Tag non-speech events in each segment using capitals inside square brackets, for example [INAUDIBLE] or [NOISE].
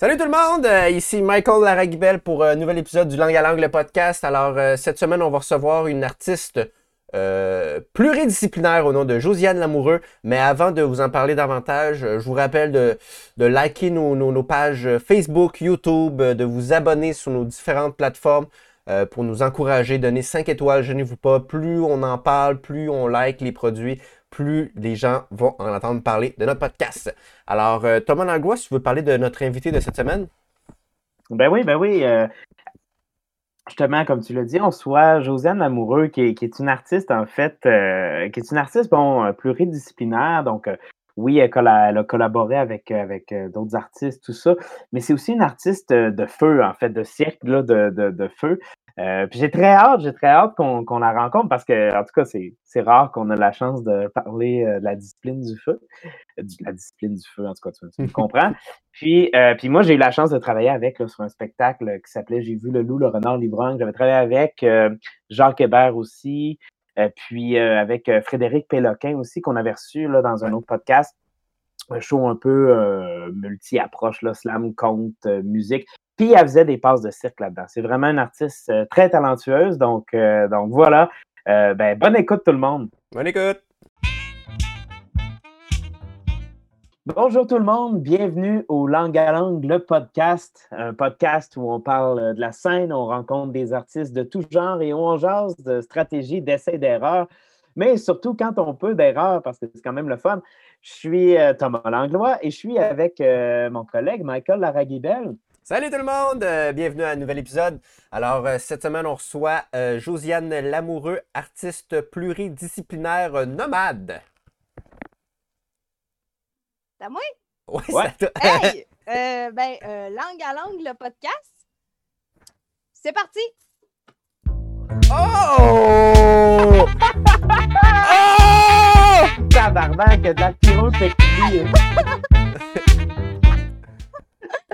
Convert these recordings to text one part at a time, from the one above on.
Salut tout le monde, euh, ici Michael Laraguibel pour un nouvel épisode du Langue à Langue, le podcast. Alors, euh, cette semaine, on va recevoir une artiste euh, pluridisciplinaire au nom de Josiane Lamoureux. Mais avant de vous en parler davantage, euh, je vous rappelle de, liker nos, nos- nos pages Facebook, YouTube, euh, de vous abonner sur nos différentes plateformes euh, pour nous encourager, donner 5 étoiles, gênez-vous pas. Plus on en parle, plus on like les produits, plus les gens vont en entendre parler de notre podcast. Alors, euh, Thomas Langlois, tu veux parler de notre invité de cette semaine? Ben oui, ben oui. euh, justement, comme tu l'as dit, on soit Josiane Lamoureux, qui est, une artiste, en fait, euh, qui est une artiste, bon, pluridisciplinaire. Donc, oui, elle, a collaboré avec, d'autres artistes, tout ça. Mais c'est aussi une artiste de feu, en fait, de cirque, de feu. Euh, puis j'ai très hâte, j'ai très hâte qu'on qu'on la rencontre parce que, en tout cas, c'est c'est rare qu'on a la chance de parler euh, de la discipline du feu. Du- la discipline du feu, en tout cas, tu, tu me comprends. [LAUGHS] Puis, euh, puis moi, j'ai eu la chance de travailler avec là, sur un spectacle qui s'appelait J'ai vu le loup, le renard, l'ivrogne. J'avais travaillé avec euh, Jacques Hébert aussi, euh, puis euh, avec Frédéric Péloquin aussi, qu'on avait reçu là, dans un autre podcast. Un show un peu euh, multi-approche, slam, conte, euh, musique. Puis elle faisait des passes de cirque là-dedans. C'est vraiment une artiste euh, très talentueuse. Donc, euh, donc voilà. Euh, ben, bonne écoute tout le monde. Bonne écoute! Bonjour tout le monde, bienvenue au Langue à Langue, le podcast, un podcast où on parle de la scène, on rencontre des artistes de tout genre et on jase de stratégie, d'essais, d'erreurs, mais surtout quand on peut d'erreurs parce que c'est quand même le fun. Je suis euh, Thomas Langlois et je suis avec euh, mon collègue Michael Laraguibel. Salut tout le monde, euh, bienvenue à un nouvel épisode. Alors, euh, cette semaine, on reçoit euh, Josiane Lamoureux, artiste pluridisciplinaire nomade. C'est à moi? Ouais, Ouais. c'est à toi. Hey! [LAUGHS] Euh, ben, euh, langue à langue, le podcast. C'est parti! Oh! [LAUGHS] oh! Tabarnak, de la pyrotechnie. [LAUGHS]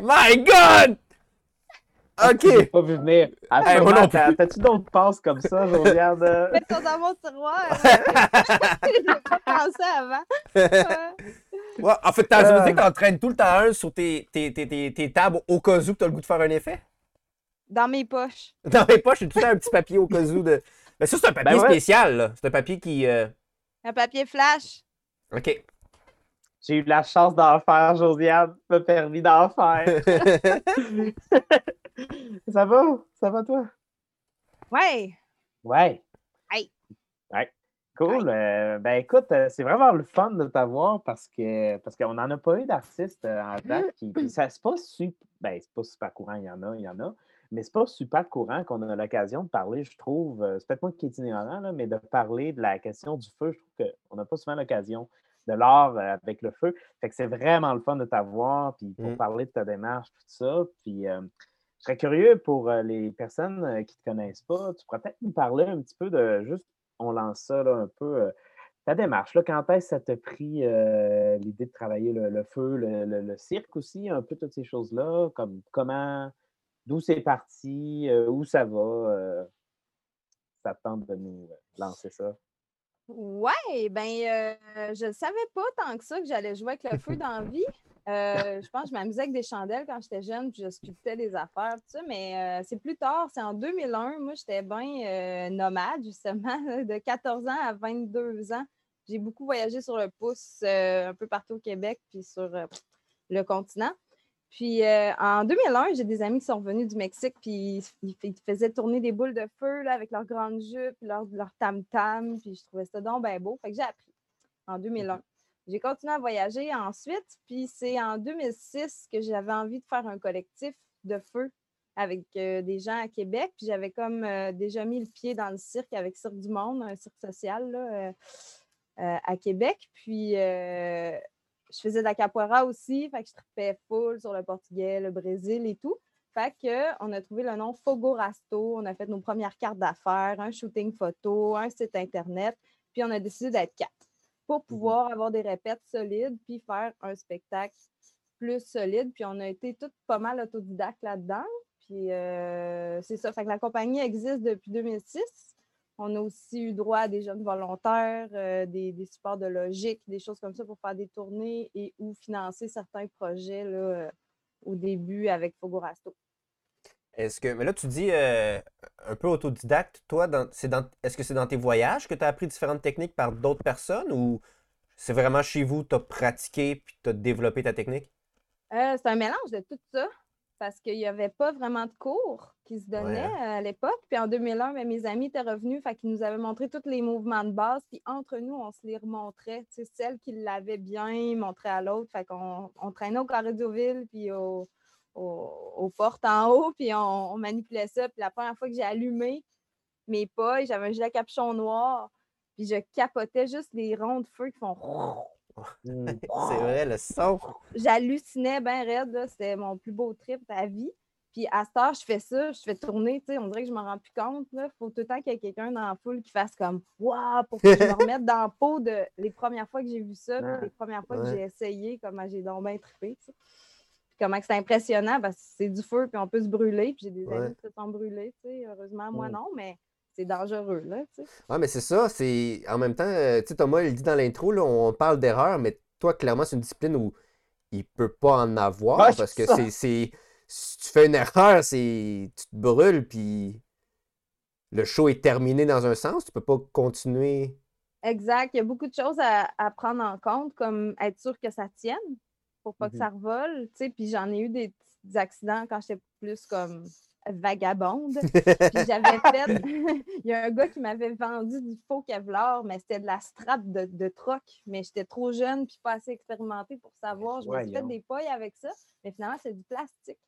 My God! J'ai OK. pas vu venir. Ah, Hey, plus. T'as-tu d'autres passes comme ça, Josiane? Euh, Mets ça dans mon tiroir. J'ai pas pensé avant. [LAUGHS] Ouais. En fait, t'as veut dire qu'on traîne tout le temps un sur tes, tes, tes, tes, tes tables au cas où que t'as le goût de faire un effet? Dans mes poches. Dans mes poches, j'ai tout le temps un petit papier au cas où de. Mais ça, c'est un papier Ben ouais. spécial, là. C'est un papier qui. euh, Un papier flash. OK. J'ai eu de la chance d'en faire, Josiane. m'a permis d'en faire. [LAUGHS] [LAUGHS] ça va? Ça va, toi? Ouais. Ouais. Hey. Ouais. Cool. Euh, ben écoute, euh, c'est vraiment le fun de t'avoir parce que parce qu'on n'en a pas eu d'artistes euh, en date qui. puis ça, c'est pas super. Ben, c'est pas super courant, il y en a, il y en a. Mais c'est pas super courant qu'on a l'occasion de parler, je trouve. C'est peut-être moi qui est ignorant, là, mais de parler de la question du feu, je trouve qu'on n'a pas souvent l'occasion de l'art euh, avec le feu. Fait que c'est vraiment le fun de t'avoir, puis pour Mm. parler de ta démarche, tout ça. Puis euh, je serais curieux pour euh, les personnes qui ne te connaissent pas, tu pourrais peut-être nous parler un petit peu de juste, on lance ça là, un peu, euh, ta démarche. Là, quand est-ce que ça t'a pris euh, l'idée de travailler le, le feu, le, le- le cirque aussi, un peu toutes ces choses-là, comme comment, d'où c'est parti, euh, où ça va, euh, ça te tente de nous lancer ça? Ouais, ben, euh, je ne savais pas tant que ça que j'allais jouer avec le feu [LAUGHS] dans la vie. Euh, je pense que je m'amusais avec des chandelles quand j'étais jeune, puis je sculptais des affaires, tout ça, mais euh, c'est plus tard, c'est en 2001. Moi, j'étais bien nomade, justement, de 14 ans à 22 ans. J'ai beaucoup voyagé sur le pouce, un peu partout au Québec, puis sur le continent. Puis euh, en 2001, j'ai des amis qui sont revenus du Mexique, puis ils, ils faisaient tourner des boules de feu là, avec leurs grandes jupes, leur, leur tam-tam, puis je trouvais ça donc bien beau. Fait que j'ai appris en 2001. J'ai continué à voyager ensuite, puis c'est en 2006 que j'avais envie de faire un collectif de feu avec euh, des gens à Québec. Puis j'avais comme euh, déjà mis le pied dans le cirque avec Cirque du Monde, un cirque social là, à Québec. Puis je faisais de la capoeira aussi, fait que je tripais full sur le portugais, le Brésil et tout. Fait que on a trouvé le nom Fogo Rasto, on a fait nos premières cartes d'affaires, un shooting photo, un site internet, puis on a décidé d'être quatre pour pouvoir avoir des répètes solides puis faire un spectacle plus solide. Puis on a été toutes pas mal autodidactes là-dedans. Puis euh, c'est ça. Fait que la compagnie existe depuis 2006. On a aussi eu droit à des jeunes volontaires, euh, des, des supports de logique, des choses comme ça pour faire des tournées et ou financer certains projets là, euh, au début avec Fogorasto. Est-ce que, mais là, tu dis euh, un peu autodidacte. Toi, dans, c'est dans, est-ce que c'est dans tes voyages que tu as appris différentes techniques par d'autres personnes ou c'est vraiment chez vous, tu as pratiqué puis tu as développé ta technique? Euh, c'est un mélange de tout ça parce qu'il n'y avait pas vraiment de cours qui se donnaient Ouais. à l'époque. Puis en 2001, ben, mes amis étaient revenus, fait qu'ils nous avaient montré tous les mouvements de base. Puis entre nous, on se les remontrait. Tu sais, celle qui l'avait bien montrée à l'autre. Fait qu'on on traînait au carré d'Auville, puis au, au- aux portes en haut, puis on, on manipulait ça. Puis la première fois que j'ai allumé mes pailles, j'avais un gilet capuchon noir. Puis je capotais juste les ronds de feu qui font Mm. [LAUGHS] C'est vrai, le son. j'hallucinais bien raide. C'était mon plus beau trip à vie. Puis à cette heure, je fais ça, je fais tourner, tu sais, on dirait que je me rends plus compte. Il faut tout le temps qu'il y ait quelqu'un dans la foule qui fasse comme Waouh! pour que je me remette dans la peau de les premières fois que j'ai vu ça, puis Ouais. les premières fois que j'ai essayé, comment j'ai donc bien trippé. tu sais. Puis comment c'est impressionnant parce que c'est du feu, puis on peut se brûler. Puis j'ai des Ouais. amis qui se sont brûlés, tu sais. Heureusement, moi Mm. non, mais c'est dangereux, là, tu sais. Ouais, mais c'est ça. C'est en même temps, euh, tu sais, Thomas, il dit dans l'intro, là, on parle d'erreur, mais toi, clairement, c'est une discipline où il peut pas en avoir Ouais, parce que c'est, c'est, si tu fais une erreur, c'est, tu te brûles, puis le show est terminé dans un sens. Tu peux pas continuer. Exact. Il y a beaucoup de choses à, à prendre en compte, comme être sûr que ça tienne pour pas que Mhm. ça revole. tu sais. Puis j'en ai eu des petits accidents quand j'étais plus comme vagabonde. [LAUGHS] J'avais fait. [LAUGHS] Il y a un gars qui m'avait vendu du faux Kevlar, mais c'était de la strap de, de troc. Mais j'étais trop jeune puis pas assez expérimentée pour savoir. Je me suis fait des pailles avec ça, mais finalement, c'est du plastique.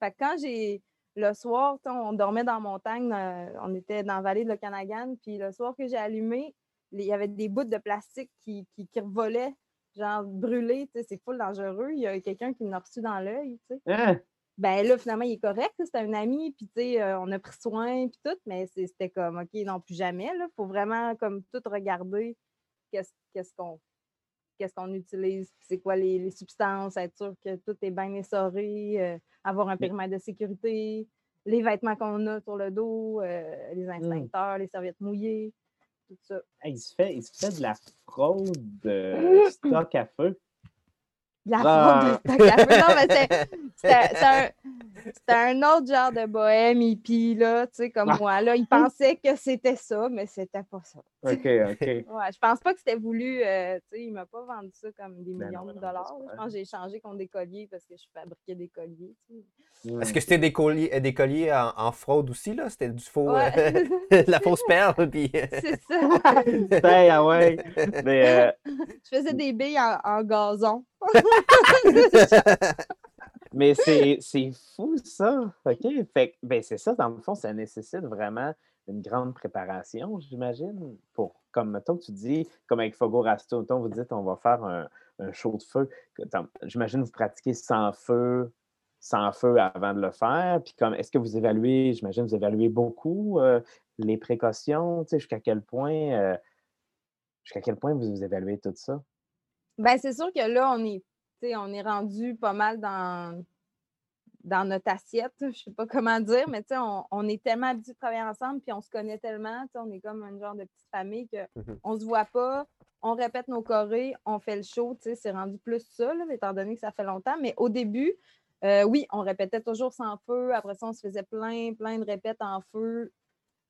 Fait que quand j'ai. Le soir, on dormait dans la montagne, euh, on était dans la vallée de l'Okanagan, puis le soir que j'ai allumé, il y avait des bouts de plastique qui, qui, qui revolaient, genre brûlés, c'est full dangereux. Il y a quelqu'un qui m'a reçu dans l'œil, tu sais. Hein? Ben là, finalement, il est correct, c'était un ami, puis tu sais, euh, on a pris soin, puis tout, mais c'est- c'était comme, OK, non, plus jamais, là. faut vraiment, comme, tout regarder qu'est-ce qu'est-ce qu'on qu'est-ce utilise, puis c'est quoi les, les substances, être sûr que tout est bien essoré, euh, avoir un périmètre de sécurité, les vêtements qu'on a sur le dos, euh, les instincteurs, les serviettes mouillées, tout ça. Hey, il, se fait, il se fait de la fraude de [CLEARS THROAT] stock à feu. De La Ah. de stock à feu. Non, mais c'est- un, autre genre de bohème hippie, là, tu sais, comme Ah. moi. Là, il pensait que c'était ça, mais c'était pas ça. [LAUGHS] OK, OK. Ouais, je pense pas que c'était voulu. euh, tu sais, il m'a pas vendu ça comme des Ben millions non, de dollars. Je pense que j'ai échangé contre des colliers parce que je fabriquais des colliers. Mm. Est-ce que c'était des colliers, euh, des colliers en, en fraude aussi, là? C'était du faux, Ouais. euh, de [LAUGHS] la fausse perle, puis... [LAUGHS] c'est ça. Ah ouais. Mais euh, Je faisais des billes en, en gazon. Mais c'est c'est fou, ça. OK. Fait que, ben, c'est ça, dans le fond, ça nécessite vraiment une grande préparation, j'imagine. Pour, comme, mettons tu dis, comme avec Fogo Rasto, vous dites, on va faire un, un show de feu. J'imagine vous pratiquez sans feu, sans feu avant de le faire. Puis, comme, est-ce que vous évaluez, j'imagine, vous évaluez beaucoup euh, les précautions, jusqu'à quel point, euh, jusqu'à quel point vous, évaluez tout ça? Ben, c'est sûr que là, on est, on est rendu pas mal dans, dans notre assiette. Je sais pas comment dire, mais on, on est tellement habitués de travailler ensemble, puis on se connaît tellement. On est comme un genre de petite famille que Mhm. on se voit pas, on répète nos chorés, on fait le show. C'est rendu plus ça, là, étant donné que ça fait longtemps. Mais au début, euh, oui, on répétait toujours sans feu. Après ça, on se faisait plein, plein de répètes en feu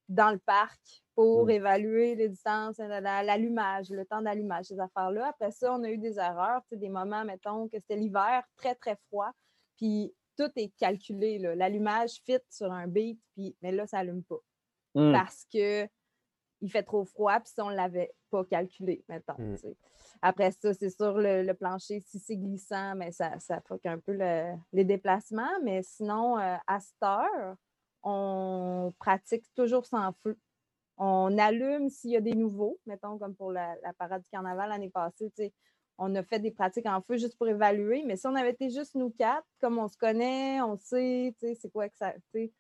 dans le parc pour Mm. évaluer les distances, la- la- l'allumage, le temps d'allumage, ces affaires-là. Après ça, on a eu des erreurs, des moments, mettons, que c'était l'hiver, très, très froid, puis tout est calculé. L'allumage fit sur un beat, puis, mais là, ça n'allume pas Mm. parce que il fait trop froid, puis ça, on ne l'avait pas calculé, mettons. Mm. sais. Après ça, c'est sûr, le, le plancher, si c'est glissant, mais ça, ça fuck un peu le- les déplacements. Mais sinon, euh, à cette heure, on pratique toujours sans feu. On allume s'il y a des nouveaux, mettons, comme pour la, la parade du carnaval l'année passée, on a fait des pratiques en feu juste pour évaluer. Mais si on avait été juste nous quatre, comme on se connaît, on sait, tu sais, c'est quoi que ça. tu sais,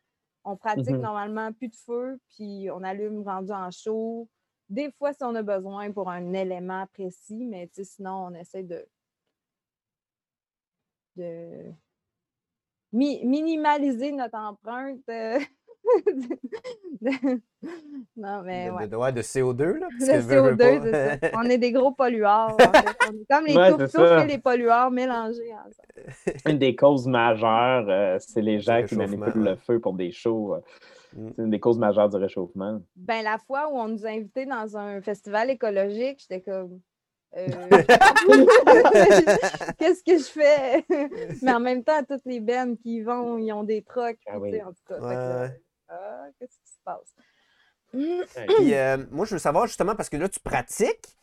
On pratique Mhm. normalement plus de feu, puis on allume rendu en chaud. Des fois, si on a besoin pour un élément précis, mais sinon, on essaie de, de mi- minimaliser notre empreinte euh, [LAUGHS] non, mais ouais. De, de, CO2, là. Le CO2, c'est ça. [LAUGHS] On est des gros pollueurs. En fait. On est comme les ouais, et les pollueurs mélangés ensemble. [LAUGHS] Une des causes majeures, euh, c'est les gens qui manipulent le feu pour des shows. Euh, mm. C'est une des causes majeures du réchauffement. Ben, la fois où on nous a invités dans un festival écologique, j'étais comme. Euh, qu'est-ce que je fais? Mais en même temps, toutes les bennes qui y vont, ils ont des trucks. Ah oui. En tout cas. Ah, qu'est-ce qui se passe? Puis, [CLEARS THROAT] euh, moi, je veux savoir justement, parce que là, tu pratiques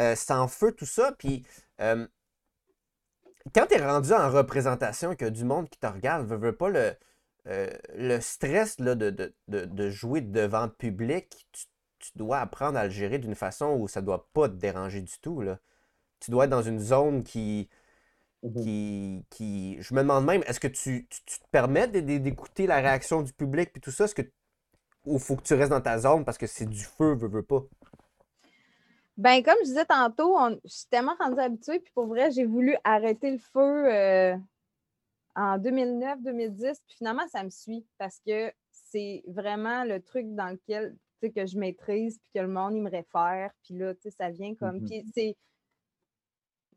euh, sans feu, tout ça. Puis, quand tu es rendu en représentation, que du monde qui te regarde, veut, veut pas le, le stress là, de, de, de, jouer devant le public, tu tu dois apprendre à le gérer d'une façon où ça ne doit pas te déranger du tout. Là. Tu dois être dans une zone qui, mmh qui, qui... Je me demande même, est-ce que tu, te permets d'écouter la réaction du public puis tout ça? Est-ce que ou faut que tu restes dans ta zone parce que c'est du feu, veux, veux pas? Ben, comme je disais tantôt, je suis tellement rendue habituée, puis pour vrai, j'ai voulu arrêter le feu euh, en 2009-2010, puis finalement, ça me suit parce que c'est vraiment le truc dans lequel que je maîtrise, puis que le monde, il me réfère. Puis là, ça vient comme. Puis c'est.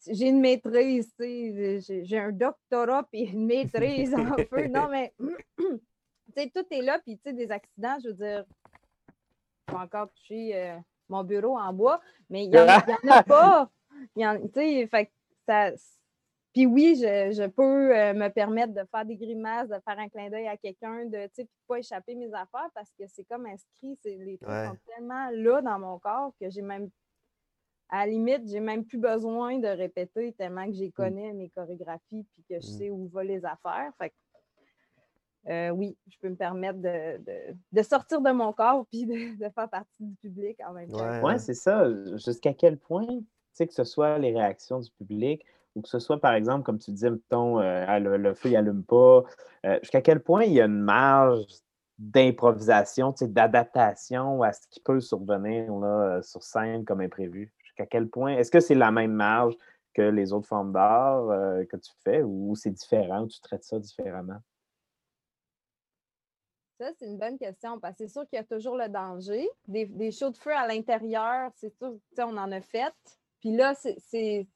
J'ai une maîtrise, j'ai un doctorat puis une maîtrise en [LAUGHS] feu. Non, mais [CLEARS THROAT] tout est là, puis des accidents, je veux dire, je vais encore toucher euh, mon bureau en bois, mais il n'y en, en, a [LAUGHS] pas. Il y en, fait, ça, puis oui, je, peux euh, me permettre de faire des grimaces, de faire un clin d'œil à quelqu'un, de ne pas échapper mes affaires parce que c'est comme inscrit, les trucs sont tellement là dans mon corps que j'ai même, à la limite, j'ai même plus besoin de répéter tellement que j'ai mmh. connais mes chorégraphies puis que je mmh. sais où vont les affaires. Fait euh, oui, je peux me permettre de, sortir de mon corps puis de, faire partie du public en même temps. Oui, c'est ça. Jusqu'à quel point, tu sais, que ce soit les réactions du public ou que ce soit, par exemple, comme tu disais, mettons, euh, le, feu n'allume pas, euh, jusqu'à quel point il y a une marge d'improvisation, d'adaptation à ce qui peut survenir là, euh, sur scène comme imprévu? Jusqu'à quel point? Est-ce que c'est la même marge que les autres formes d'art que tu fais ou c'est différent ou tu traites ça différemment? Ça, c'est une bonne question parce que c'est sûr qu'il y a toujours le danger. Des, des shows de feu à l'intérieur, c'est sûr, on en a fait. Puis là, c'est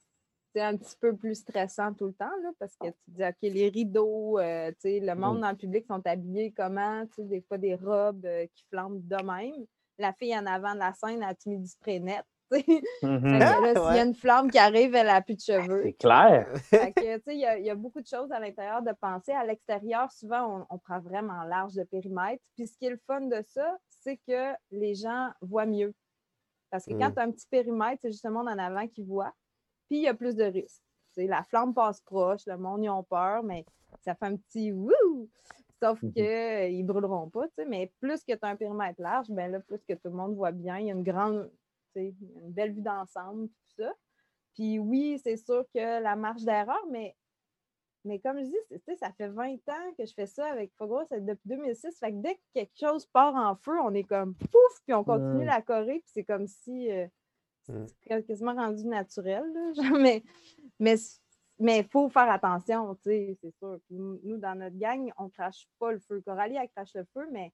un petit peu plus stressant tout le temps, là, parce que tu dis, OK, les rideaux, euh, le monde dans le public sont habillés comment, des fois des robes euh, qui flambent de même. La fille en avant de la scène a mis du spray net? Mm-hmm. S'il y a une flamme qui arrive, elle n'a plus de cheveux. C'est clair. [LAUGHS] Il y, a beaucoup de choses à l'intérieur de penser. À l'extérieur, souvent, on, prend vraiment large de périmètre. Puis ce qui est le fun de ça, c'est que les gens voient mieux. Parce que quand mm. tu as un petit périmètre, c'est justement en avant qui voit puis il y a plus de risques. la flamme passe proche, le monde y a peur, mais ça fait un petit wouh! Sauf mhm. qu'ils ne brûleront pas, mais plus que tu as un périmètre large, ben là, plus que tout le monde voit bien, il y a une grande, une belle vue d'ensemble, tout ça. Puis oui, c'est sûr que la marge d'erreur, mais, mais comme je dis, ça fait 20 ans que je fais ça avec Fogo, c'est depuis 2006. Fait que dès que quelque chose part en feu, on est comme pouf, puis on continue la corée, puis c'est comme si euh, Mmh. C'est quasiment rendu naturel, [LAUGHS] mais mais mais il faut faire attention, c'est sûr. nous, dans notre gang, on ne crache pas le feu. Coralie, elle crache le feu, mais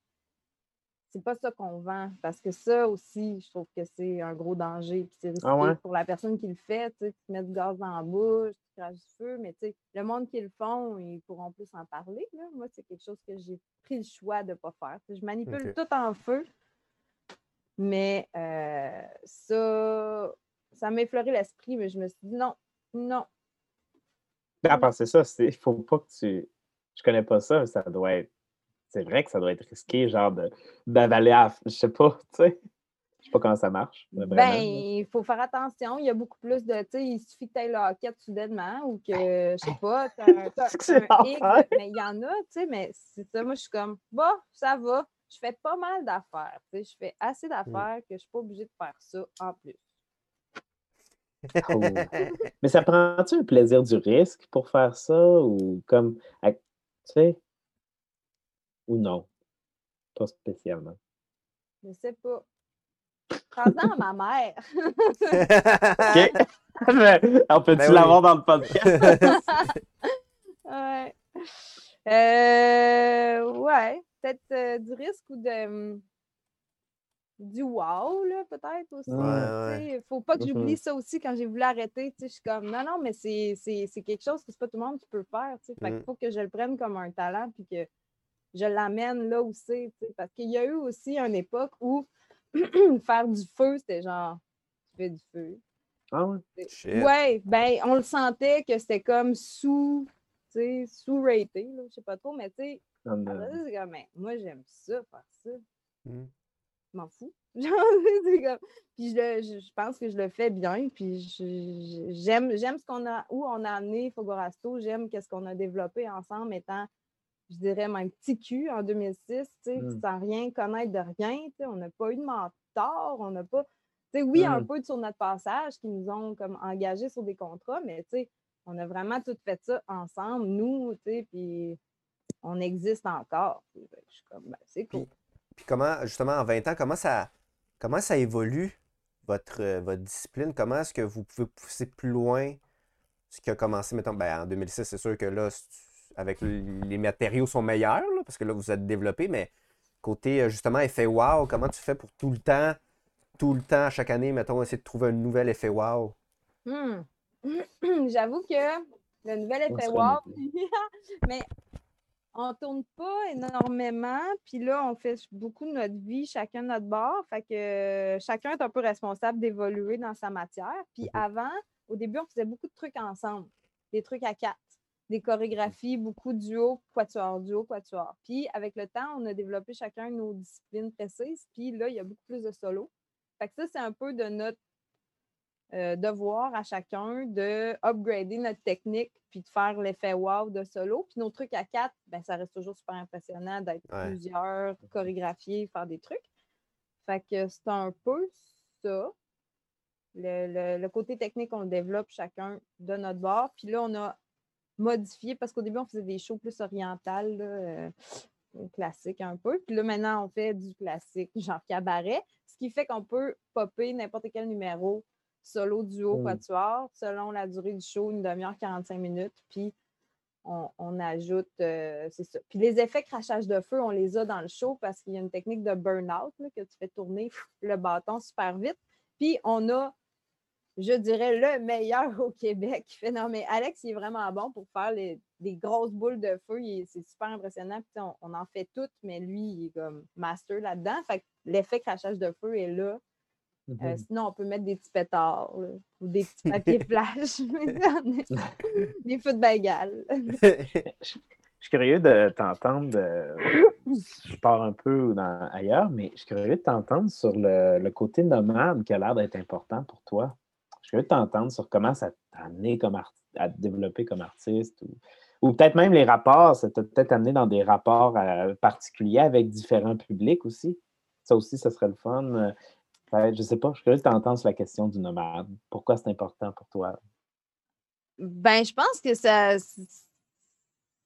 c'est pas ça qu'on vend. Parce que ça aussi, je trouve que c'est un gros danger. Puis c'est ah risqué pour la personne qui le fait. Tu mets du gaz dans la bouche, tu craches du feu, mais le monde qui le font, ils pourront plus en parler. Moi, c'est quelque chose que j'ai pris le choix de ne pas faire. je manipule tout en feu. Mais euh, ça, ça m'a effleuré l'esprit, mais je me suis dit non, non. Ah, c'est ça, il faut pas que tu. Je connais pas ça, mais ça doit être. C'est vrai que ça doit être risqué, genre d'avaler à. Je sais pas, tu sais. Je sais pas comment ça marche. Ben, il faut faire attention. Il y a beaucoup plus de. Tu sais, il suffit que tu aies la hoquette soudainement ou que, je sais pas, tu as, un, [LAUGHS] mais il y en a, tu sais, mais c'est ça. Moi, je suis comme, bah, ça va je fais pas mal d'affaires. Je fais assez mmh. d'affaires que je ne suis pas obligée de faire ça en plus. Mais ça prend-tu un plaisir du risque pour faire ça ou comme, tu sais, ou non? Pas spécialement. Je sais pas. Pendant ma mère. [LAUGHS] OK. [LAUGHS] On peut-tu ben l'avoir dans le podcast? [LAUGHS] ouais. Euh, ouais. Peut-être euh, du risque ou de hum, du wow, là, peut-être aussi. Ouais, ouais. Faut pas que mm-hmm. j'oublie ça aussi quand j'ai voulu arrêter. Je suis comme non, non, mais c'est quelque chose que c'est pas tout le monde qui peut faire. Fait mm. il faut que je le prenne comme un talent puis que je l'amène là où c'est. Parce qu'il y a eu aussi une époque où [CLEARS THROAT] faire du feu, c'était genre, tu fais du feu. Ah ouais? Ben, on le sentait que c'était comme sous, tu sais, sous-raté, là, je sais pas trop, mais tu sais, Comme c'est comme, Ben, moi, j'aime ça, faire ça. Mm. Je m'en fous. [LAUGHS] Comme- Puis je, le- je, je pense que je le fais bien, puis j'aime j'aime ce qu'on a, où on a amené Fogorasto, j'aime qu'est-ce qu'on a développé ensemble étant, je dirais, même petit cul en 2006, tu sais, Mm. sans rien connaître de rien, on n'a pas eu de mentor, on n'a pas, oui, un Mm. peu sur notre passage qui nous ont comme engagés sur des contrats, mais on a vraiment tout fait ça ensemble, nous, puis on existe encore. Puis, ben, Je suis comme, ben, c'est cool. Puis comment, justement, en 20 ans, comment ça, comment ça évolue votre, euh, votre discipline? Comment est-ce que vous pouvez pousser plus loin ce qui a commencé, mettons, ben, en 2006, c'est sûr que là, avec les matériaux sont meilleurs, là, parce que là, vous êtes développé, mais côté, euh, justement, effet wow, comment tu fais pour tout le temps, tout le temps, chaque année, mettons, essayer de trouver un nouvel effet wow? Hmm. [CLEARS THROAT] J'avoue que le nouvel effet wow, [LAUGHS] mais on tourne pas énormément, puis là, on fait beaucoup de notre vie, chacun de notre bord, fait que euh, chacun est un peu responsable d'évoluer dans sa matière. Puis Mhm. avant, au début, on faisait beaucoup de trucs ensemble, des trucs à quatre, des chorégraphies, beaucoup duo, quatuor, duo, quatuor. Puis avec le temps, on a développé chacun nos disciplines précises, puis là, il y a beaucoup plus de solo. Fait que ça, c'est un peu de notre euh, devoir à chacun de upgrader notre technique puis de faire l'effet wow de solo. Puis nos trucs à quatre, ben, ça reste toujours super impressionnant d'être Ouais. plusieurs, chorégraphiés, faire des trucs. Fait que c'est un peu ça. Le, le- le côté technique, on le développe chacun de notre bord. Puis là, on a modifié parce qu'au début, on faisait des shows plus orientales, là, euh, classiques un peu. Puis là, maintenant, on fait du classique, [LAUGHS] genre cabaret, ce qui fait qu'on peut popper n'importe quel numéro solo, duo, Mm. quatuor, selon la durée du show, une demi-heure, 45 minutes. Puis on, on ajoute, euh, c'est ça. Puis les effets crachage de feu, on les a dans le show parce qu'il y a une technique de burn-out là, que tu fais tourner le bâton super vite. Puis on a, je dirais, le meilleur au Québec fait. Non, mais Alex, il est vraiment bon pour faire les- des grosses boules de feu. C'est super impressionnant. Puis, on, on en fait toutes, mais lui, il est comme master là-dedans. Fait l'effet crachage de feu est là. Euh, Mhm. sinon, on peut mettre des petits pétards là, ou des petits [LAUGHS] papiers flash. [LAUGHS] [LAUGHS] des feux de Bengale. Je suis curieux de t'entendre. euh, je pars un peu dans- ailleurs, mais je suis curieux de t'entendre sur le, le côté nomade qui a l'air d'être important pour toi. Je suis curieux de t'entendre sur comment ça t'a amené comme à te développer comme artiste ou, peut-être même les rapports. Ça t'a peut-être amené dans des rapports euh, particuliers avec différents publics aussi. Ça aussi, ça serait le fun. Euh, je sais pas, je suis de t'entendre sur la question du nomade. Pourquoi c'est important pour toi? Ben, je pense que ça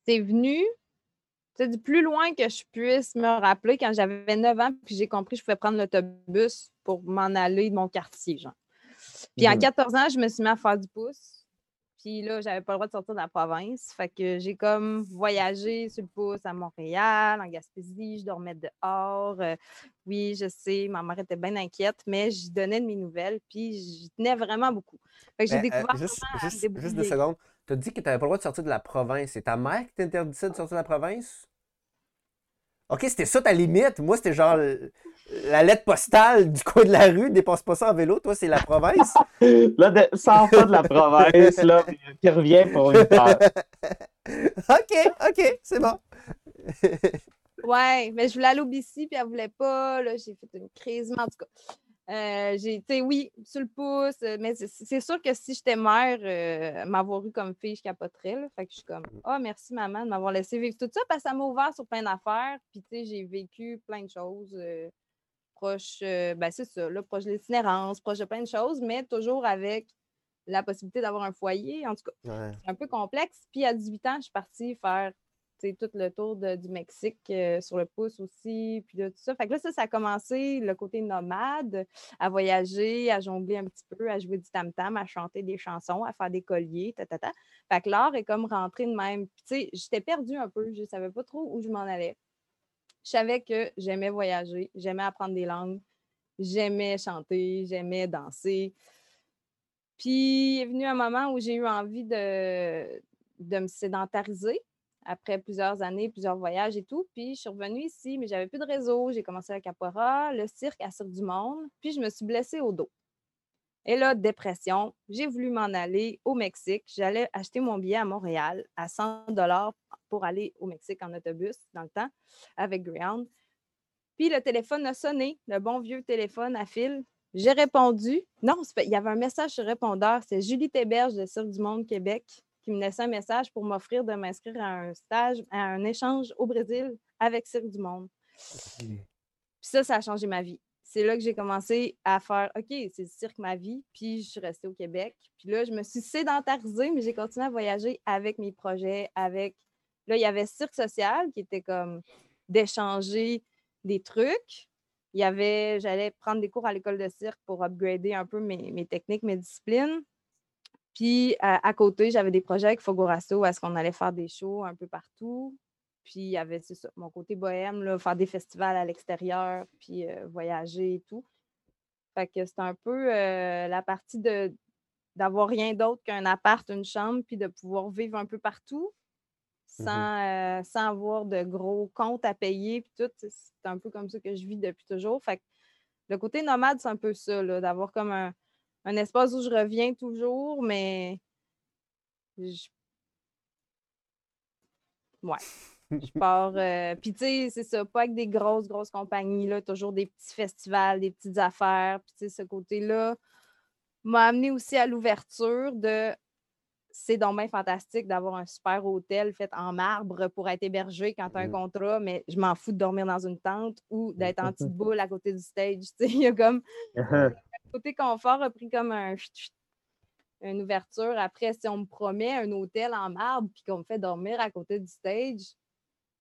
c'est venu sais, du plus loin que je puisse me rappeler quand j'avais 9 ans, puis j'ai compris que je pouvais prendre l'autobus pour m'en aller de mon quartier, genre. Puis à Mhm. 14 ans, je me suis mis à faire du pouce. Puis là, j'avais pas le droit de sortir de la province. Fait que j'ai comme voyagé sur le pouce à Montréal, en Gaspésie, je dormais dehors. Euh, oui, je sais, ma mère était bien inquiète, mais j'y donnais de mes nouvelles, puis j'y tenais vraiment beaucoup. Fait que j'ai euh, découvert juste, à me juste, juste deux secondes. Tu as dit que tu n'avais pas le droit de sortir de la province. C'est ta mère qui t'interdisait de sortir de la province? Ok, c'était ça ta limite. Moi, c'était genre la lettre postale du coin de la rue, dépasse pas ça en vélo. Toi, c'est la province. [LAUGHS] Là, de, sors pas de la province, là, puis puis reviens pour une heure. [LAUGHS] ok, ok, c'est bon. [LAUGHS] Ouais, mais je voulais aller au BC, puis elle voulait pas. Là, j'ai fait une crise, mais en tout cas. Euh, j'ai, tu sais, oui, sur le pouce, euh, mais c'est, sûr que si j'étais mère, euh, m'avoir eu comme fille, je capoterais. Là, fait que je suis comme, ah, merci maman de m'avoir laissé vivre tout ça, parce que ça m'a ouvert sur plein d'affaires. Puis, tu sais, j'ai vécu plein de choses euh, proches, euh, ben, c'est ça, là, proche de l'itinérance, proche de plein de choses, mais toujours avec la possibilité d'avoir un foyer. En tout cas, Ouais. c'est un peu complexe. Puis à 18 ans, je suis partie faire tout le tour du Mexique euh, sur le pouce aussi, puis là, tout ça. Fait que là, ça, ça a commencé le côté nomade, à voyager, à jongler un petit peu, à jouer du tam-tam, à chanter des chansons, à faire des colliers, ta, ta, ta. Fait que l'art est comme rentré de même. Puis, tu sais, j'étais perdue un peu, je savais pas trop où je m'en allais. Je savais que j'aimais voyager, j'aimais apprendre des langues, J'aimais chanter, j'aimais danser. Puis, il est venu un moment où j'ai eu envie de, de me sédentariser après plusieurs années, plusieurs voyages et tout. Puis, je suis revenue ici, mais j'avais plus de réseau. J'ai commencé la capoeira, le cirque à Cirque du Monde. Puis, je me suis blessée au dos. Et là, dépression, j'ai voulu m'en aller au Mexique. J'allais acheter mon billet à Montréal à 100 dollars pour aller au Mexique en autobus dans le temps avec Greyhound. Puis le téléphone a sonné, le bon vieux téléphone à fil. J'ai répondu. Non, il y avait un message sur répondeur. C'est Julie Théberge de Cirque du Monde Québec qui me laissait un message pour m'offrir de m'inscrire à un stage, à un échange au Brésil avec Cirque du Monde. Puis ça, ça a changé ma vie c'est là que j'ai commencé à faire OK, c'est le cirque ma vie. Puis je suis restée au Québec. Puis là, je me suis sédentarisée, mais j'ai continué à voyager avec mes projets, avec. Là, il y avait Cirque Social qui était comme d'échanger des trucs. Il y avait, j'allais prendre des cours à l'école de cirque pour upgrader un peu mes, techniques, mes disciplines. Puis à, côté, j'avais des projets avec Fogorasso où est-ce qu'on allait faire des shows un peu partout. Puis il y avait ça, mon côté bohème, là, faire des festivals à l'extérieur, puis euh, voyager et tout. Fait que c'est un peu euh, la partie de d'avoir rien d'autre qu'un appart, une chambre, puis de pouvoir vivre un peu partout mmh sans, euh, sans avoir de gros comptes à payer, puis tout. C'est un peu comme ça que je vis depuis toujours. Fait que le côté nomade, c'est un peu ça, d'avoir comme un, un, espace où je reviens toujours, mais je... Ouais. Je [LAUGHS] pars. Euh, puis, tu sais, c'est ça, pas avec des grosses, grosses compagnies, là, toujours des petits festivals, des petites affaires. Puis, tu sais, ce côté-là m'a amené aussi à l'ouverture de. C'est donc fantastique d'avoir un super hôtel fait en marbre pour être hébergé quand tu as un mmh. contrat, mais je m'en fous de dormir dans une tente ou d'être en [LAUGHS] petite boule à côté du stage. Tu sais, il y a comme. [LAUGHS] côté confort a pris comme un une ouverture. Après, si on me promet un hôtel en marbre puis qu'on me fait dormir à côté du stage,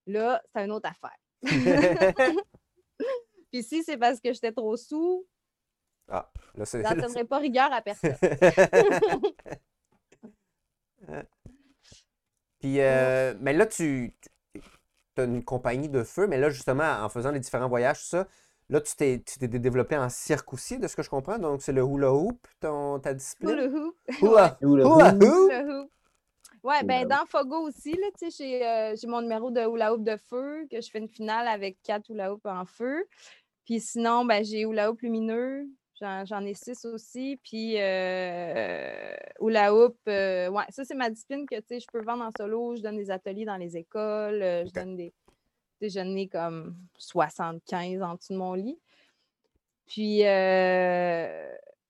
Là, c'est une autre affaire. [LAUGHS] [LAUGHS] Puis si c'est parce que j'étais trop sous, ah, là, ça ne donnerait pas rigueur à personne. [LAUGHS] Puis, euh, mais là, tu, as une compagnie de feu, mais là, justement, en faisant les différents voyages, tout ça, là, tu t'es, développé en cirque aussi, de ce que je comprends. Donc, c'est le hula hoop, ton, ta discipline. Hula hoop. [LAUGHS] Hula, hula, hoop. Oui, ben dans Fogo aussi, là, j'ai, euh, j'ai mon numéro de hula hoop de feu, que je fais une finale avec quatre hula hoop en feu. Puis sinon, ben, j'ai hula hoop lumineux, j'en, ai six aussi. Puis euh, hula hoop, euh, ouais, ça c'est ma discipline que je peux vendre en solo. Je donne des ateliers dans les écoles, je donne des déjeuners comme 75 en dessous de mon lit. Puis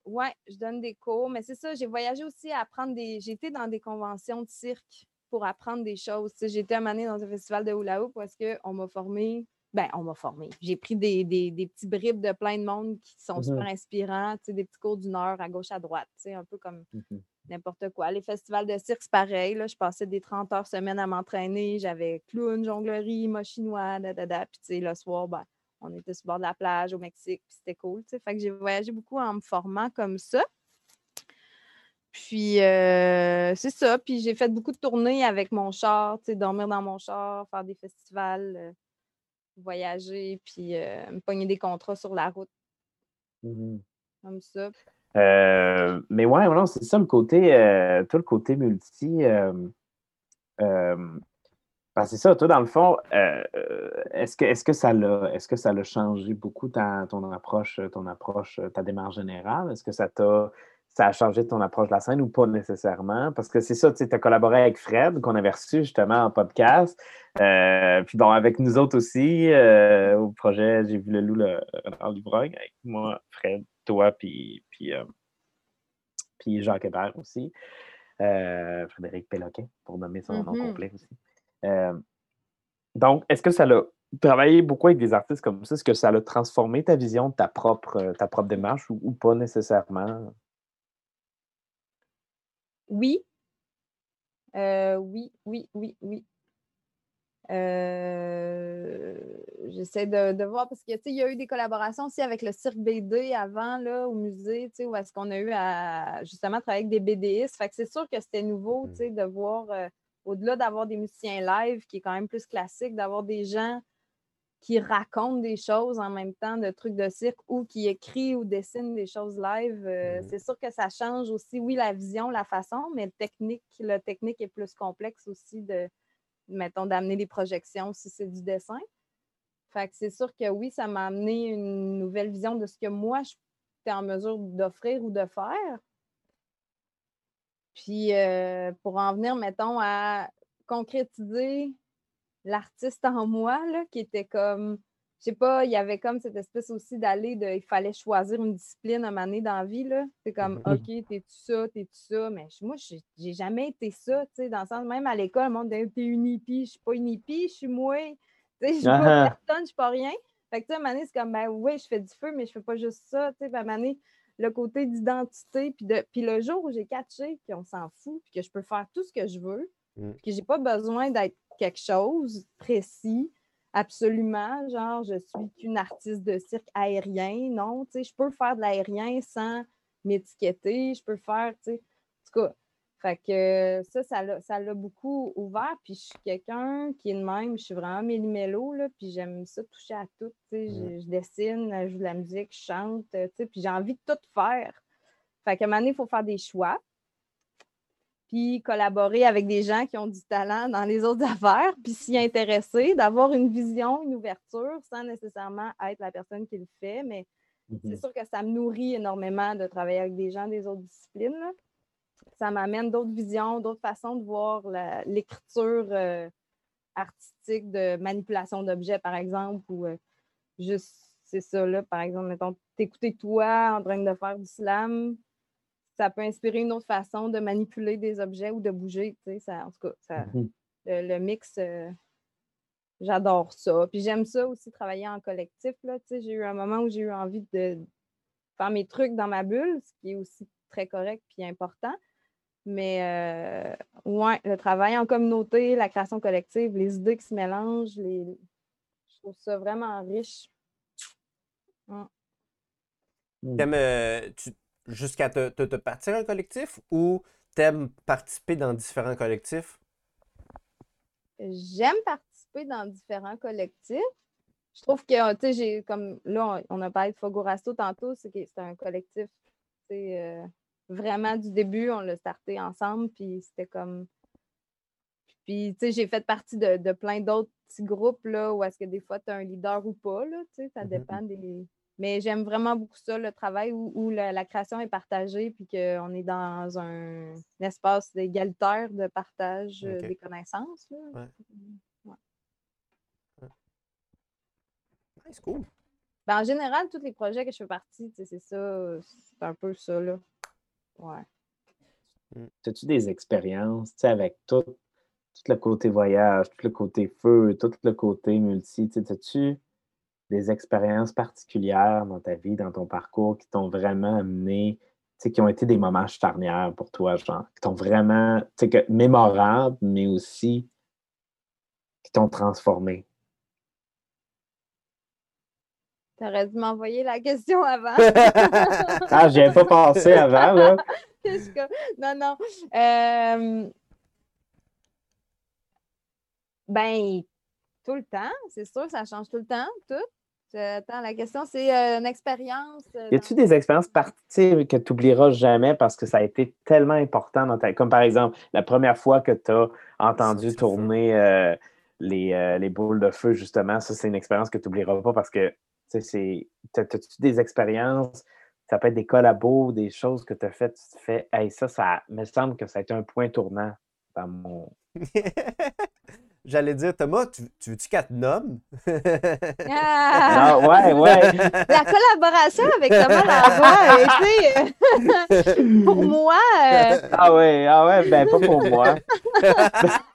oui, je donne des cours, mais c'est ça, j'ai voyagé aussi à apprendre des. Été dans des conventions de cirque pour apprendre des choses. Été amenée dans un festival de hula hoop parce qu'on m'a formé. Ben, on m'a formé. J'ai pris des, petits bribes de plein de monde qui sont mmh super inspirants, des petits cours d'une heure à gauche, à droite, un peu comme mmh n'importe quoi. Les festivals de cirque, c'est pareil. Là, je passais des 30 heures semaine à m'entraîner. J'avais clown, jonglerie, mot chinois, da, da, da. Puis, le soir, ben, on était sur le bord de la plage au Mexique, puis c'était cool. Fait que j'ai voyagé beaucoup en me formant comme ça. Puis euh, c'est ça. Puis j'ai fait beaucoup de tournées avec mon char, dormir dans mon char, faire des festivals, euh, voyager, puis euh, me pogner des contrats sur la route. Mmh comme ça. Mais ouais, c'est ça le côté, tout le côté multi. Ben, c'est ça, toi, dans le fond, euh, euh, est-ce que, ça l'a est-ce changé beaucoup ta, ton approche, ton approche, ta démarche générale? Est-ce que ça t'a a changé ton approche de la scène ou pas nécessairement? Parce que c'est ça, tu as collaboré avec Fred, qu'on avait reçu justement en podcast. Euh, puis bon, avec nous autres aussi, au projet J'ai vu le loup le Renard du avec moi, Fred, toi, puis, puis, puis Jacques Hébert aussi. Frédéric Péloquin, pour nommer son nom mm-hmm. complet aussi. Euh, donc, est-ce que ça l'a travaillé beaucoup avec des artistes comme ça? Est-ce que ça a transformé ta vision de ta propre, euh, ta propre démarche ou, pas nécessairement? Oui. Euh, oui, oui, oui, oui. J'essaie de, voir parce que il y a eu des collaborations aussi avec le Cirque BD avant là, au musée, où est-ce qu'on a eu à justement travailler avec des BDistes. Fait que c'est sûr que c'était nouveau mmh. de voir au-delà d'avoir des musiciens live, qui est quand même plus classique, d'avoir des gens qui raconte des choses en même temps de trucs de cirque ou qui écrit ou dessine des choses live. Euh, Mhm. C'est sûr que ça change aussi, oui, la vision, la façon, mais le technique, le technique est plus complexe aussi de, mettons, d'amener des projections si c'est du dessin. Fait que c'est sûr que oui, ça m'a amené une nouvelle vision de ce que moi, j'étais en mesure d'offrir ou de faire. Puis euh, pour en venir, mettons, à concrétiser l'artiste en moi, là, qui était comme, je sais pas, il y avait comme cette espèce aussi d'aller de, il fallait choisir une discipline à un moment donné dans la vie, là. C'est comme, Mhm. OK, t'es-tu ça, t'es-tu ça, mais moi, j'ai jamais été ça, tu sais, dans le sens, même à l'école, le monde disait, t'es une hippie, je suis pas une hippie, je suis moi, tu sais, je suis pas Ah ah. personne, je suis pas rien. Fait que, tu sais, à un moment donné, c'est comme, ben oui, je fais du feu, mais je fais pas juste ça, tu sais, à un moment donné, le côté d'identité, puis, de, puis le jour où j'ai catché qu'on s'en fout, puis que je peux faire tout ce que je veux, Mm. puis que j'ai pas besoin d'être quelque chose précis, absolument, genre, je suis qu'une artiste de cirque aérien, non, tu sais, je peux faire de l'aérien sans m'étiqueter, je peux faire, tu sais, en tout cas, fait que ça, ça l'a, ça l'a beaucoup ouvert, puis je suis quelqu'un qui est de même, je suis vraiment méli-mélo, là, puis j'aime ça toucher à tout, tu sais, je, je dessine, je joue de la musique, je chante, tu sais, puis j'ai envie de tout faire. Fait qu'à un moment donné, il faut faire des choix, puis collaborer avec des gens qui ont du talent dans les autres [LAUGHS] affaires, puis s'y intéresser, d'avoir une vision, une ouverture, sans nécessairement être la personne qui le fait, mais c'est Mhm. sûr que ça me nourrit énormément de travailler avec des gens des autres disciplines. là. Ça m'amène d'autres visions, d'autres façons de voir l'écriture euh, artistique de manipulation d'objets, par exemple, ou euh, juste, c'est ça, là, par exemple, mettons, t'écouter toi en train de faire du slam, ça peut inspirer une autre façon de manipuler des objets ou de bouger, tu sais, ça, en tout cas, ça, Mhm. le, le mix, euh, j'adore ça. Puis j'aime ça aussi, travailler en collectif. Là, tu sais, j'ai eu un moment où j'ai eu envie de faire mes trucs dans ma bulle, ce qui est aussi très correct puis important. Mais euh, ouais, le travail en communauté, la création collective, les idées qui se mélangent, les... je trouve ça vraiment riche. Euh, tu- jusqu'à te, te, te partir un collectif ou t'aimes participer dans différents collectifs? J'aime participer dans différents collectifs. Je trouve que, tu sais, j'ai comme là, on on a parlé de Fogorasto tantôt, c'est que c'est un collectif, tu sais, euh, vraiment du début, on l'a starté ensemble, puis c'était comme. Puis, tu sais, j'ai fait partie de, de plein d'autres petits groupes, là, où est-ce que des fois, tu as un leader ou pas, là, tu sais, ça Mhm. dépend des. Mais j'aime vraiment beaucoup ça, le travail où, où la, la création est partagée, puis qu'on est dans un, espace égalitaire de partage euh, des connaissances. là. Ouais. Ouais. Nice, cool. Ben, en général, tous les projets que je fais partie, c'est ça, c'est un peu ça, là. Ouais. As-tu des expériences, tu sais, avec tout, tout le côté voyage, tout le côté feu, tout le côté multi, as-tu des expériences particulières dans ta vie, dans ton parcours, qui t'ont vraiment amené, tu sais, qui ont été des moments charnières pour toi, genre, qui t'ont vraiment, tu sais, que, mémorables, mais aussi qui t'ont transformé? T'aurais dû m'envoyer la question avant. [LAUGHS] Ah, j'y avais pas pensé avant, là. [LAUGHS] Non, non. Euh, Ben, tout le temps, c'est sûr, ça change tout le temps, tout. Euh, Attends, la question, c'est euh, une expérience. euh, Y a-tu des expériences parties que tu n'oublieras jamais parce que ça a été tellement important dans ta. Comme par exemple, la première fois que tu as entendu tourner euh, les, euh, les boules de feu, justement, ça, c'est une expérience que tu n'oublieras pas parce que, tu sais, c'est. T'as-tu des expériences, ça peut être des collabos, des choses que tu as faites, tu te fais, hey, ça, ça me semble que ça a été un point tournant dans mon. [LAUGHS] J'allais dire, Thomas, tu, tu veux-tu qu'elle te nomme? Ah! Ah, ouais, ouais. La collaboration avec Thomas Lavoie a été, euh, pour moi, euh, Ah ouais, ah ouais, ben pas pour moi. [LAUGHS]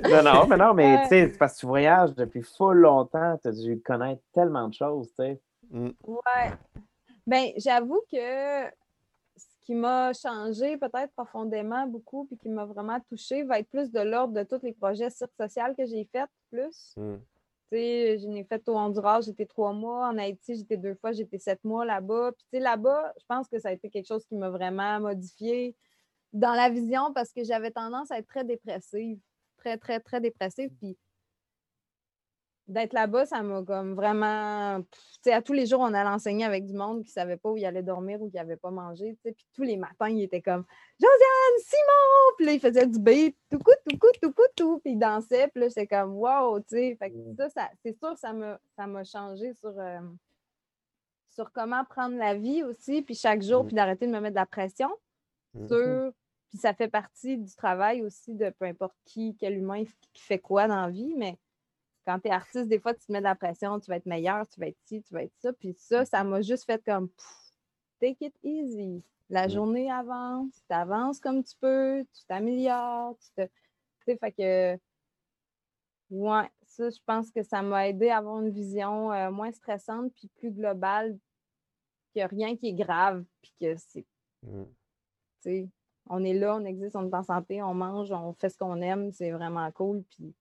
non, non, mais non, mais tu sais, parce que tu voyages depuis full longtemps, tu as dû connaître tellement de choses, tu sais. Mm. Ouais. Ben, j'avoue que qui m'a changé peut-être profondément beaucoup, puis qui m'a vraiment touchée, va être plus de l'ordre de tous les projets cirque social que j'ai faits, plus. Mm. Tu sais, j'en ai fait au Honduras, j'étais trois mois. En Haïti, j'étais deux fois, j'étais sept mois là-bas. Puis, tu sais, là-bas, je pense que ça a été quelque chose qui m'a vraiment modifié dans la vision parce que j'avais tendance à être très dépressive. Très, très, très dépressive. Puis, d'être là-bas, ça m'a comme vraiment. Tu sais, à tous les jours, on allait enseigner avec du monde qui ne savait pas où il allait dormir ou qui n'avait pas mangé. Puis tous les matins, il était comme Josiane, Simon! Puis là, il faisait du beat, tout coup, tout coup, tout coup, tout. Puis il dansait. Puis là, j'étais comme wow, tu sais. Fait que ça, ça c'est sûr que ça m'a, ça m'a changé sur, euh, sur comment prendre la vie aussi. Puis chaque jour, puis d'arrêter de me mettre de la pression Mhm. sur. Puis ça fait partie du travail aussi de peu importe qui, quel humain qui fait quoi dans la vie, mais quand tu es artiste, des fois, tu te mets de la pression, tu vas être meilleur, tu vas être ci, tu vas être ça. Puis ça, ça m'a juste fait comme pff, take it easy. La Mm. journée avance, tu avances comme tu peux, tu t'améliores, tu te. Tu sais, fait que. Ouais, ça, je pense que ça m'a aidé à avoir une vision euh, moins stressante puis plus globale, qu'il n'y a rien qui est grave, puis que c'est Mhm. tu sais, on est là, on existe, on est en santé, on mange, on fait ce qu'on aime, c'est vraiment cool. Puis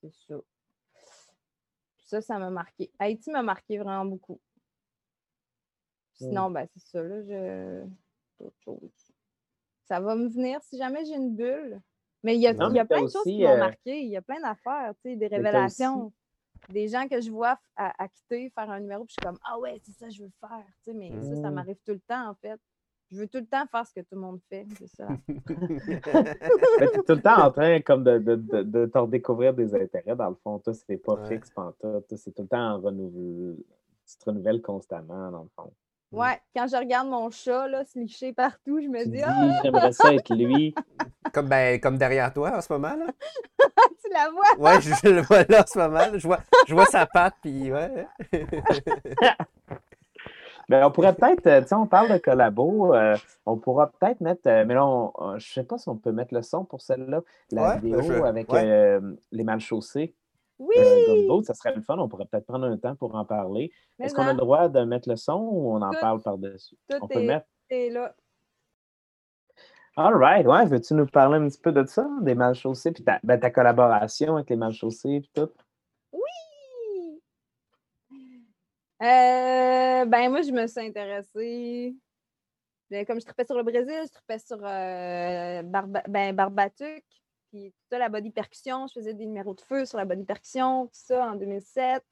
c'est ça. Ça, ça m'a marqué. Haïti m'a marqué vraiment beaucoup. Sinon, ben, c'est ça, là, je. d'autres choses. Ça va me venir si jamais j'ai une bulle. Mais il y a, Non, il y a plein de choses aussi, qui m'ont euh, marqué. Il y a plein d'affaires, tu sais, des révélations. Des gens que je vois à quitter, faire un numéro, puis je suis comme Ah ouais, c'est ça, je veux le faire. Tu sais, mais ça, ça Mm. m'arrive tout le temps, en fait. Je veux tout le temps faire ce que tout le monde fait. C'est ça. [LAUGHS] Mais t'es tout le temps en train comme de, de, de, de te redécouvrir des intérêts, dans le fond. Toi, c'est pas Ouais. fixe pantoute. Toi, c'est tout le temps en renouvel... Tu te renouvelles constamment, dans le fond. Mm. Ouais, quand je regarde mon chat, là, se licher partout, je me Tu dis Ah, j'aimerais ça être lui. [LAUGHS] comme, ben, comme derrière toi en ce moment, là. [LAUGHS] tu la vois? Ouais, je, je le vois là en ce moment. là. Je vois, je vois sa patte, puis ouais. Ben, on pourrait peut-être, euh, tu sais, on parle de collabo, euh, on pourra peut-être mettre, euh, mais là, on- on- je sais pas si on peut mettre le son pour celle-là, la Ouais, vidéo je- avec ouais. euh, les mal chaussés. Oui! Euh, Gumbo, ça serait le fun, on pourrait peut-être prendre un temps pour en parler. mais Est-ce qu'on a le droit de mettre le son ou on en Tout- parle par-dessus? tout On peut est- mettre. c'est là. All right, ouais, veux-tu nous parler un petit peu de ça, des mal chaussés, puis ta, ben, ta collaboration avec les mal chaussés, puis tout? Oui! Euh, ben, moi, je me suis intéressée. ben, comme je tripais sur le Brésil, je tripais sur euh, ben, Barbatuc, puis tout ça, la body percussion. Je faisais des numéros de feu sur la body percussion, tout ça, en 2007.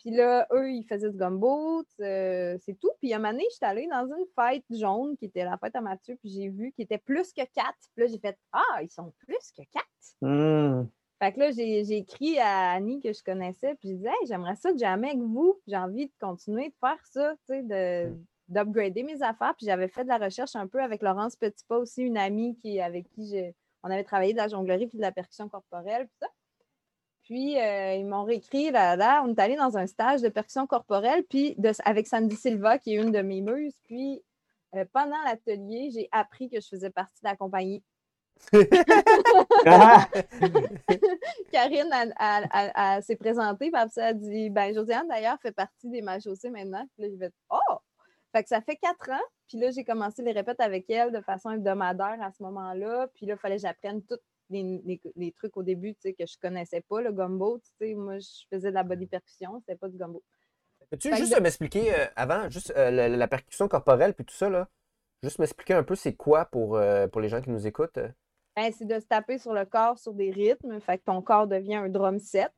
Puis là, eux, ils faisaient du gumbo, euh, c'est tout. Puis un moment donné, j'étais allée dans une fête jaune qui était la fête à Mathieu, puis j'ai vu qu'il était plus que quatre. Puis là, j'ai fait Ah, ils sont plus que quatre. Hmm, Fait que là, j'ai écrit à Annie que je connaissais, puis j'ai dit Hey, j'aimerais ça jamais avec vous. J'ai envie de continuer de faire ça, tu sais, de- d'upgrader mes affaires. Puis j'avais fait de la recherche un peu avec Laurence Petitpas aussi, une amie qui, avec qui on avait travaillé de la jonglerie puis de la percussion corporelle, puis ça. Puis euh, ils m'ont réécrit, là, là, on est allé dans un stage de percussion corporelle, puis de- avec Sandy Silva, qui est une de mes muses. Puis euh, pendant l'atelier, j'ai appris que je faisais partie de la compagnie. [LAUGHS] Karine elle- elle- elle- elle s'est présentée, puis après elle a dit ben, Josiane, d'ailleurs, fait partie des chaussés maintenant. Puis là, j'ai fait Oh! Fait que ça fait quatre ans. Puis là, j'ai commencé les répètes avec elle de façon hebdomadaire à ce moment-là. Puis là, il fallait que j'apprenne tous les, les- les trucs au début tu sais, que je connaissais pas, le gumbo. tu sais. Moi, je faisais de la body percussion, c'était pas du gumbo. Peux-tu juste de- m'expliquer euh, avant, juste euh, la, la percussion corporelle puis tout ça, là? Juste m'expliquer un peu c'est quoi pour, euh, pour les gens qui nous écoutent. Ben, c'est de se taper sur le corps sur des rythmes. Fait que ton corps devient un drum set.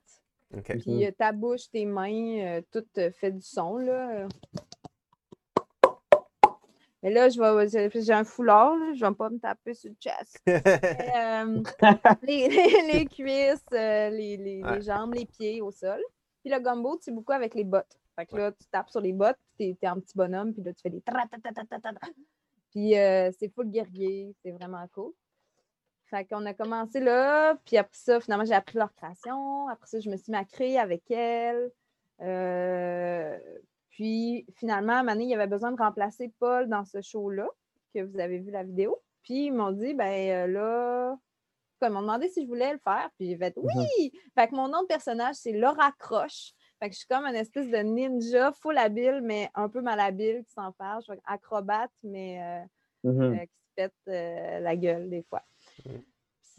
Puis euh, ta bouche, tes mains, euh, tout euh, fait du son, là. Mais là, je vais, j'ai un foulard, là, je vais pas me taper sur le chest. [LAUGHS] Euh, [LAUGHS] les, les- les cuisses, euh, les, les- jambes, les pieds au sol. Puis le gumbo, c'est beaucoup avec les bottes. Fait que là, tu tapes sur les bottes, puis t'es es un petit bonhomme, puis là, tu fais des. Puis euh, c'est full guerrier, c'est vraiment cool. Fait qu'on a commencé là, puis après ça, finalement, j'ai appris leur création. Après ça, je me suis mis à créer avec elle. Euh, puis finalement, à un moment donné, il y avait besoin de remplacer Paul dans ce show-là, que vous avez vu la vidéo. Puis ils m'ont dit, ben euh, là, quoi, ils m'ont demandé si je voulais le faire. Puis j'ai fait oui! Fait que mon nom de personnage, c'est Laura Croche. Fait que je suis comme une espèce de ninja full habile, mais un peu malhabile qui s'en parle. Je suis acrobate, mais euh, Mhm. euh, qui se pète euh, la gueule des fois. Mm.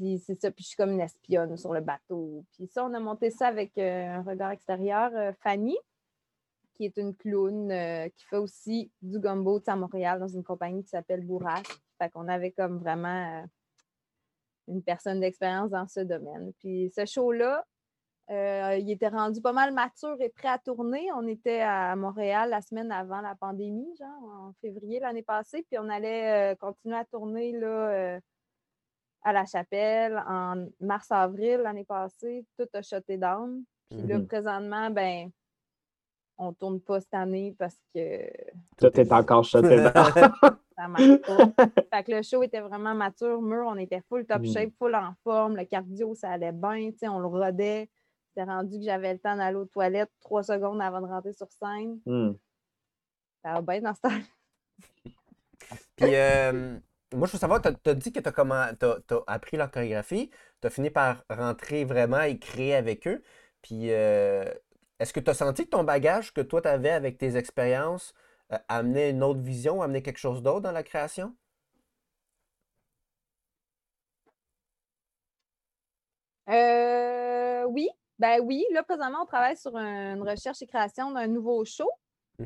Puis c'est ça, puis je suis comme une espionne sur le bateau. Puis ça, on a monté ça avec euh, un regard extérieur. euh, Fanny, qui est une clown euh, qui fait aussi du gumbo à Montréal dans une compagnie qui s'appelle Bourrasque. Fait qu'on avait comme vraiment une personne d'expérience dans ce domaine. Puis ce show-là, il était rendu pas mal mature et prêt à tourner. On était à Montréal la semaine avant la pandémie, genre en février l'année passée, puis on allait continuer à tourner là, à La Chapelle en mars-avril l'année passée. Tout a shuté down. Puis là, Mhm. présentement, ben, on tourne pas cette année parce que Tout est encore shoté dans. [LAUGHS] [LAUGHS] ça marche pas. [LAUGHS] fait que le show était vraiment mature, mûr, on était full top Mm. shape, full en forme, le cardio, ça allait bien, tu sais, on le rodait. C'était rendu que j'avais le temps d'aller aux toilettes trois secondes avant de rentrer sur scène. Hmm. Ça va bien dans ce temps. Puis, euh, moi, je veux savoir, tu as, dit que tu as, appris leur chorégraphie, tu as fini par rentrer vraiment et créer avec eux. Puis, euh, est-ce que tu as senti que ton bagage que toi, tu avais avec tes expériences euh, amenait une autre vision, amenait quelque chose d'autre dans la création? Euh, oui, ben oui. Là, présentement, on travaille sur un- une recherche et création d'un nouveau show.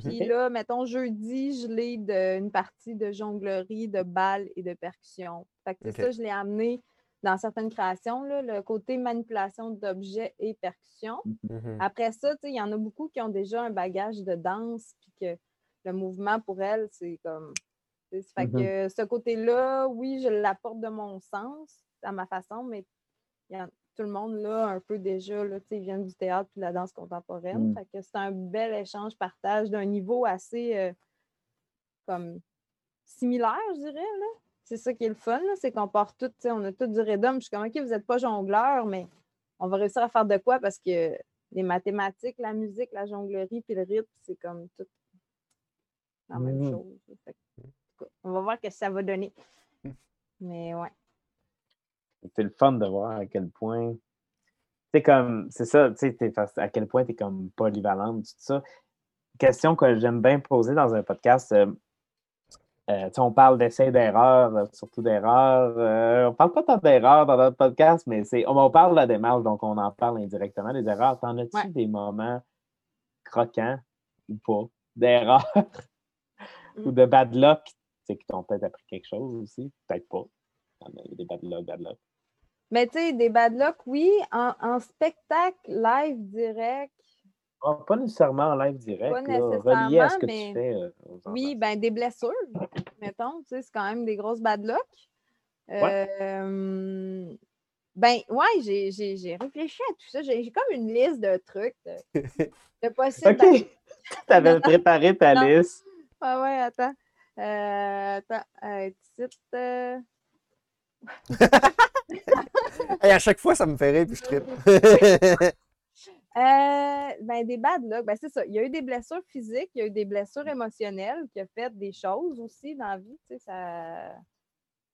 Puis Ok. là, mettons, jeudi, je l'ai d'une partie de jonglerie, de balles et de percussion. Fait que c'est Ok. ça, je l'ai amené dans certaines créations, là, le côté manipulation d'objets et percussion. Mhm. Après ça, il y en a beaucoup qui ont déjà un bagage de danse, puis que le mouvement pour elles, c'est comme. Fait Mhm. que ce côté-là, oui, je l'apporte de mon sens, à ma façon, mais il y en- tout le monde là, un peu déjà, là, ils viennent du théâtre puis de la danse contemporaine. Mm. Fait que c'est un bel échange, partage d'un niveau assez euh, comme similaire, je dirais. Là. C'est ça qui est le fun, là, c'est qu'on part tout, on a tout du rhythm. Je suis comme, OK, vous n'êtes pas jongleur, mais on va réussir à faire de quoi? Parce que les mathématiques, la musique, la jonglerie puis le rythme, c'est comme tout la même Mhm. chose. Fait on va voir ce que ça va donner. Mais ouais. C'est le fun de voir à quel point. C'est comme, c'est ça, tu sais, à quel point tu es comme polyvalente, tout ça. Question que j'aime bien poser dans un podcast. euh, euh, on parle d'essais d'erreurs, euh, surtout d'erreurs. on parle pas tant d'erreurs dans notre podcast, mais c'est, on, on parle de la démarche, donc on en parle indirectement des erreurs. T'en as-tu Ouais. des moments croquants ou pas d'erreurs? [LAUGHS] Ou Mm. de bad luck, tu sais, qui t'ont peut-être appris quelque chose aussi? Peut-être pas. Il y a des bad luck, bad luck. Mais tu sais, des bad luck, oui. En, en spectacle live direct, Ah, pas nécessairement en live direct, Pas là, relié à ce que nécessairement, tu fais. euh, oui, ben des blessures, mettons. Tu sais, c'est quand même des grosses bad luck. Euh, ben, ouais, j'ai- j'ai j'ai réfléchi à tout ça. J'ai j'ai comme une liste de trucs, de, [LAUGHS] de possibles. OK. tu [LAUGHS] avais préparé ta Non. liste. Ah ouais, attends. Euh, attends, [LAUGHS] à chaque fois, ça me fait rire puis je tripe. Euh, ben, des bad luck, ben, c'est ça. Il y a eu des blessures physiques, il y a eu des blessures émotionnelles qui ont fait des choses aussi dans la vie. Tu sais, ça,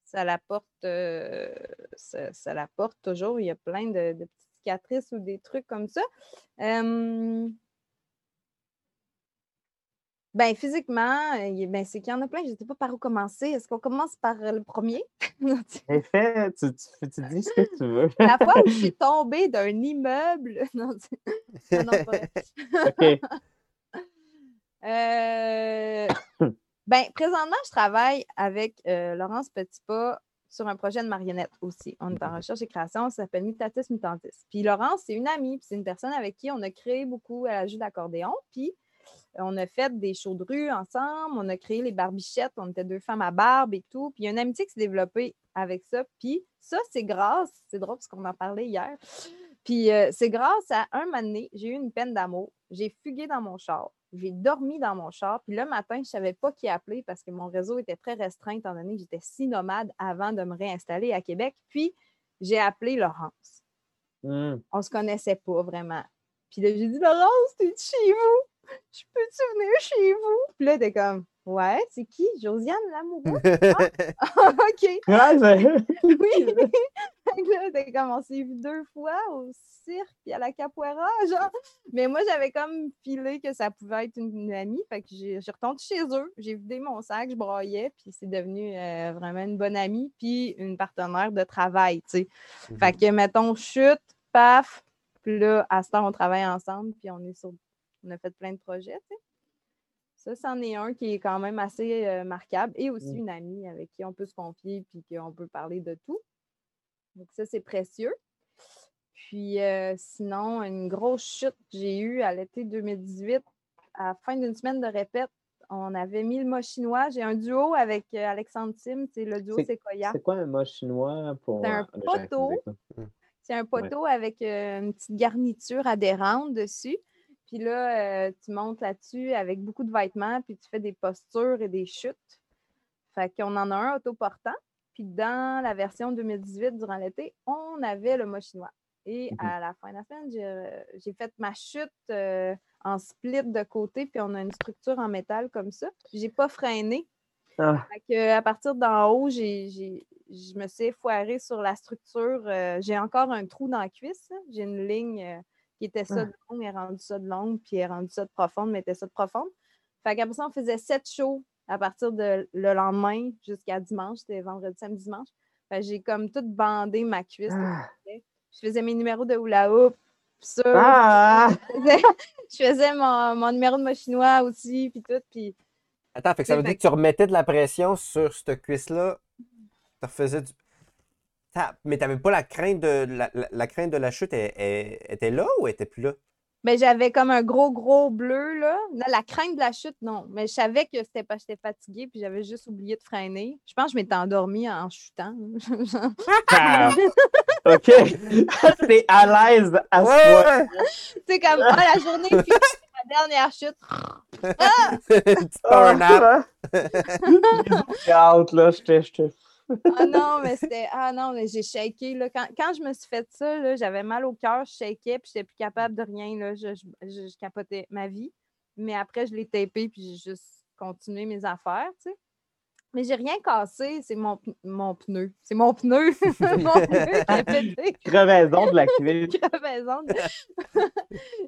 ça l'apporte euh, ça, l'apporte toujours. Il y a plein de, de petites cicatrices ou des trucs comme ça. Euh, ben, physiquement, euh, ben, c'est qu'il y en a plein. Je ne sais pas par où commencer. Est-ce qu'on commence par euh, le premier? [LAUGHS] Mais fais, tu, tu, tu dis ce que tu veux. [LAUGHS] La fois où je suis [LAUGHS] tombée d'un immeuble. Non, c'est- non, non, pas vrai. OK. Euh, [COUGHS] ben, présentement, je travaille avec euh, Laurence Petitpas sur un projet de marionnette aussi. On est en recherche et création, ça s'appelle Mutatis Mutantis. Puis Laurence, c'est une amie, puis c'est une personne avec qui on a créé beaucoup, elle joue d'accordéon, puis on a fait des shows de rue ensemble, on a créé les barbichettes, on était deux femmes à barbe et tout. Puis il y a une amitié qui s'est développée avec ça. Puis ça, c'est grâce, c'est drôle parce qu'on en parlait hier. Puis euh, c'est grâce à un moment donné, j'ai eu une peine d'amour. J'ai fugué dans mon char. J'ai dormi dans mon char. Puis le matin, je ne savais pas qui appeler parce que mon réseau était très restreint étant donné que j'étais si nomade avant de me réinstaller à Québec. Puis j'ai appelé Laurence. Hmm. On ne se connaissait pas vraiment. Puis là, j'ai dit Laurence, t'es chez vous? Je peux-tu venir chez vous? Puis là, t'es comme Ouais, c'est qui? Josiane Lamoureux? [LAUGHS] OK. Ouais, c'est- [LAUGHS] Oui. Que là, t'es comme, on s'est vu deux fois au cirque et à la capoeira, genre. Mais moi, j'avais comme filé que ça pouvait être une, une amie. Fait que j'ai j'ai retourné chez eux. J'ai vidé mon sac, je broyais, puis c'est devenu euh, vraiment une bonne amie, puis une partenaire de travail, tu sais. Fait que, mettons, chute, paf, puis là, à ce temps, on travaille ensemble, puis on est sur. On a fait plein de projets. Ça, c'en est un qui est quand même assez euh, marquable et aussi Mm. une amie avec qui on peut se confier puis qu'on peut parler de tout. Donc, ça, c'est précieux. Puis euh, sinon, une grosse chute que j'ai eue à l'été 2018, à la fin d'une semaine de répète, on avait mis le mot chinois. J'ai un duo avec euh, Alexandre Sim, c'est le duo Sequoia. C'est quoi un mot chinois pour C'est un poteau. C'est un poteau avec une petite garniture adhérente dessus. Puis là, euh, tu montes là-dessus avec beaucoup de vêtements, puis tu fais des postures et des chutes. Fait qu'on en a un autoportant. Puis dans la version 2018, durant l'été, on avait le mot chinois. Et à la fin de la semaine, j'ai euh, fait ma chute euh, en split de côté, puis on a une structure en métal comme ça. J'ai pas freiné. Ah, Fait que, à partir d'en haut, je me suis foirée sur la structure. euh, j'ai encore un trou dans la cuisse. là. J'ai une ligne qui était ça Ah. de longue, elle est rendue ça de longue, puis elle est rendue ça de profonde, mais était ça de profonde. Fait qu'après ça, on faisait sept shows à partir de le lendemain jusqu'à dimanche. C'était vendredi, samedi, dimanche. Fait que j'ai comme tout bandé ma cuisse. Ah. Je faisais mes numéros de hula hoop. ça, Ah! je faisais, [LAUGHS] je faisais mon, mon numéro de mot chinois aussi, puis tout. Puis Attends, fait que ça veut fait dire que tu remettais de la pression sur cette cuisse-là. Tu refaisais du. Ta- Mais t'avais pas la crainte de la, la- la crainte de la chute, elle, elle- était là ou elle était plus là? Ben, j'avais comme un gros, gros bleu, là. Là, La crainte de la chute, non. Mais je savais que c'était parce que j'étais fatiguée, puis j'avais juste oublié de freiner. Je pense que je m'étais endormie en chutant. Ah, [LAUGHS] OK. [LAUGHS] T'es à l'aise à ce point. tu sais, comme, ah, la journée, puis la dernière chute. [LAUGHS] Petite power nap. J'ai hâte, là. J'étais. j'étais- Ah non, mais c'était. Ah non, mais j'ai shaké. Là. Quand, quand je me suis fait ça, j'avais mal au cœur, je shakais, puis j'étais plus capable de rien. Là. Je, je, je- je capotais ma vie. Mais après, je l'ai tapé, puis j'ai juste continué mes affaires, tu sais. Mais j'ai rien cassé, c'est mon, mon pneu. C'est mon pneu. [LAUGHS] mon pneu qui a pété. [LAUGHS] Crevaison de la [LAUGHS] crevaison.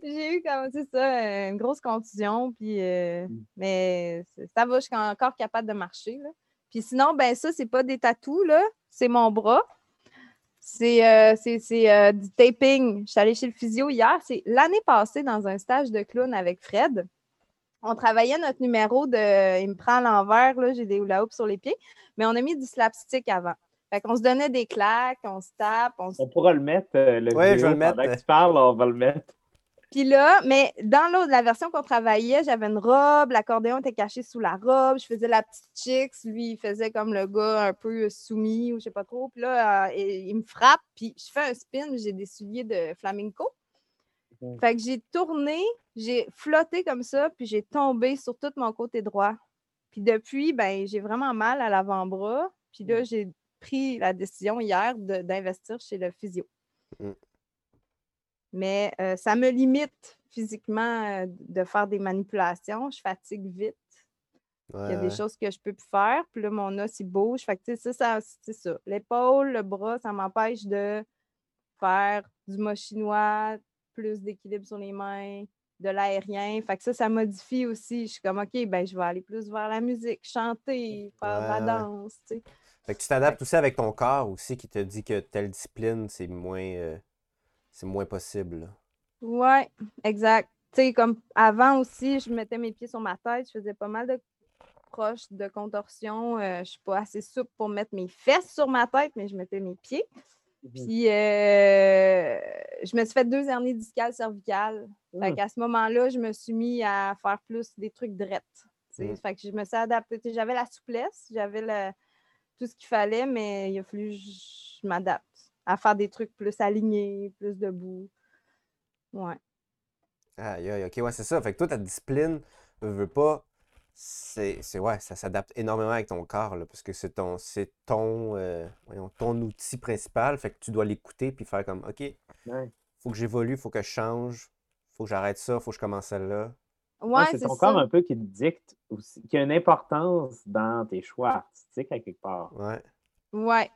J'ai eu comme, c'est ça, une grosse contusion, puis, euh, Mm. mais ça va, je suis encore capable de marcher. Là. Puis sinon, ben ça, c'est pas des tatous, là, c'est mon bras. C'est euh, c'est- c'est, euh, du taping. Je suis allée chez le physio hier. C'est l'année passée dans un stage de clown avec Fred. On travaillait notre numéro de il me prend à l'envers, là, j'ai des hula hoops sur les pieds, mais on a mis du slapstick avant. Fait qu'on se donnait des claques, on se tape, on se On pourra le mettre, euh, le Ouais, je vais le mettre. pendant que tu parles, on va le mettre. Puis là, mais dans l'autre, la version qu'on travaillait, j'avais une robe, l'accordéon était caché sous la robe, je faisais la petite chicks, lui, il faisait comme le gars un peu soumis ou je sais pas trop. Puis là, euh, il, il me frappe, puis je fais un spin, j'ai des souliers de flamenco. Fait que j'ai tourné, j'ai flotté comme ça, puis j'ai tombé sur tout mon côté droit. Puis depuis, ben, j'ai vraiment mal à l'avant-bras. Puis là, j'ai pris la décision hier d'investir chez le physio. Mm. Mais euh, ça me limite physiquement euh, de faire des manipulations. Je fatigue vite. Il y a des ouais. choses que je peux plus faire. Puis là, mon os, il bouge. Fait que, tu sais, ça, ça, c'est ça. L'épaule, le bras, ça m'empêche de faire du mot chinois, plus d'équilibre sur les mains, de l'aérien. Fait que ça, ça modifie aussi. Je suis comme, OK, ben, je vais aller plus vers la musique, chanter, faire de Ouais, ouais. la danse. Fait que tu t'adaptes aussi avec ton corps aussi qui te dit que telle discipline, c'est moins, euh, c'est moins possible. Ouais, exact. Tu sais, comme avant aussi, je mettais mes pieds sur ma tête, je faisais pas mal de proches de contorsion. Euh, je suis pas assez souple pour mettre mes fesses sur ma tête, mais je mettais mes pieds. Puis euh, je me suis fait deux hernies discales cervicales. Fait Mm. qu'à ce moment-là, je me suis mis à faire plus des trucs drettes. tu sais. Mm. Fait que je me suis adaptée. J'avais la souplesse, j'avais le- tout ce qu'il fallait, mais il a fallu que je m'adapte à faire des trucs plus alignés, plus debout. Ouais. Aïe, aïe, ok, ouais, c'est ça. Fait que toi, ta discipline, veux, veux pas, c'est, c'est, ouais, ça s'adapte énormément avec ton corps, là, parce que c'est ton, c'est ton, euh, voyons, ton outil principal. Fait que tu dois l'écouter puis faire comme, ok, Ouais. faut que j'évolue, faut que je change, faut que j'arrête ça, faut que je commence celle-là. Ouais, Ouais, c'est c'est ton ça. corps un peu qui te dicte aussi, qui a une importance dans tes choix artistiques à quelque part. Ouais. Ouais.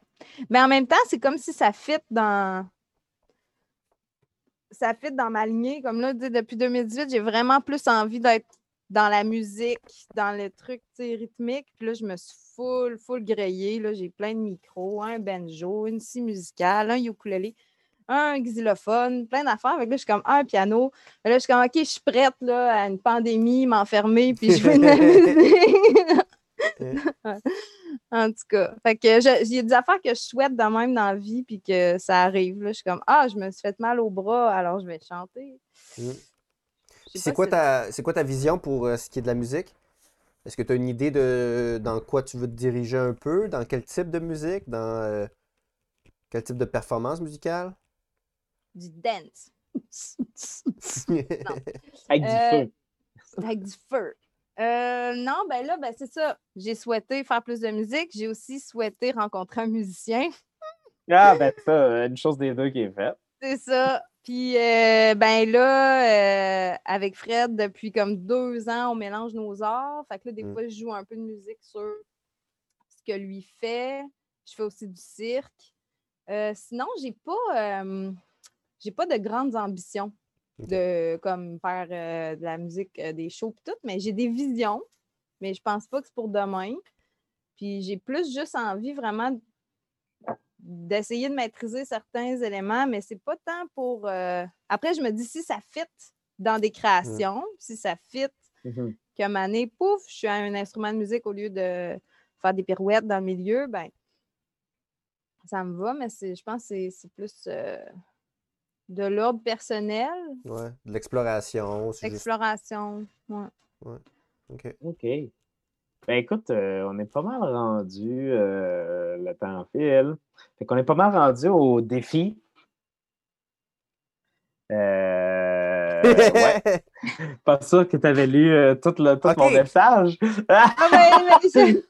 Mais en même temps, c'est comme si ça fit dans. Ça fit dans ma lignée. Comme là, depuis 2018, j'ai vraiment plus envie d'être dans la musique, dans le truc rythmique. Puis là, je me suis full, full grillée. Là, j'ai plein de micros, un banjo, une scie musicale, un ukulélé, un xylophone, plein d'affaires. Fait que là, je suis comme un piano. Là, je suis comme OK, je suis prête là, à une pandémie, m'enfermer, puis je fais de la [LAUGHS] musique. [LAUGHS] En tout cas, fait que je- il y a des affaires que je souhaite de même dans la vie, puis que ça arrive. Là. Je suis comme, ah, je me suis fait mal au bras, alors je vais chanter. Mm. C'est quoi, si- ta, c'est quoi ta vision pour euh, ce qui est de la musique? Est-ce que tu as une idée de dans quoi tu veux te diriger un peu? Dans quel type de musique? Dans euh, quel type de performance musicale? Du dance. [LAUGHS] Avec du Euh, feu. Avec du feu. Euh, non, ben là, ben c'est ça. J'ai souhaité faire plus de musique. J'ai aussi souhaité rencontrer un musicien. Ah, ben ça, une chose des deux qui est faite. C'est ça. Puis, euh, ben là, euh, avec Fred, depuis comme deux ans, on mélange nos arts. Fait que là, des Mm. fois, je joue un peu de musique sur ce que lui fait. Je fais aussi du cirque. Euh, sinon, j'ai pas, euh, j'ai pas de grandes ambitions. De comme faire euh, de la musique, euh, des shows et tout, mais j'ai des visions, mais je pense pas que c'est pour demain. Puis j'ai plus juste envie vraiment d'essayer de maîtriser certains éléments, mais c'est pas tant pour. euh, Après, je me dis si ça fit dans des créations, si ça fit un moment donné, pouf, je suis à un instrument de musique au lieu de faire des pirouettes dans le milieu, ben ça me va, mais je pense que c'est, c'est plus de l'ordre personnel, Ouais, de l'exploration. c'est juste- exploration. ouais. OK. OK. Ben écoute, euh, on est pas mal rendu, euh, le temps file. Fait qu'on est pas mal rendu au défi. Euh, ouais, [LAUGHS] pas sûr que tu avais lu euh, tout, le, tout mon message. Ah ben, [LAUGHS]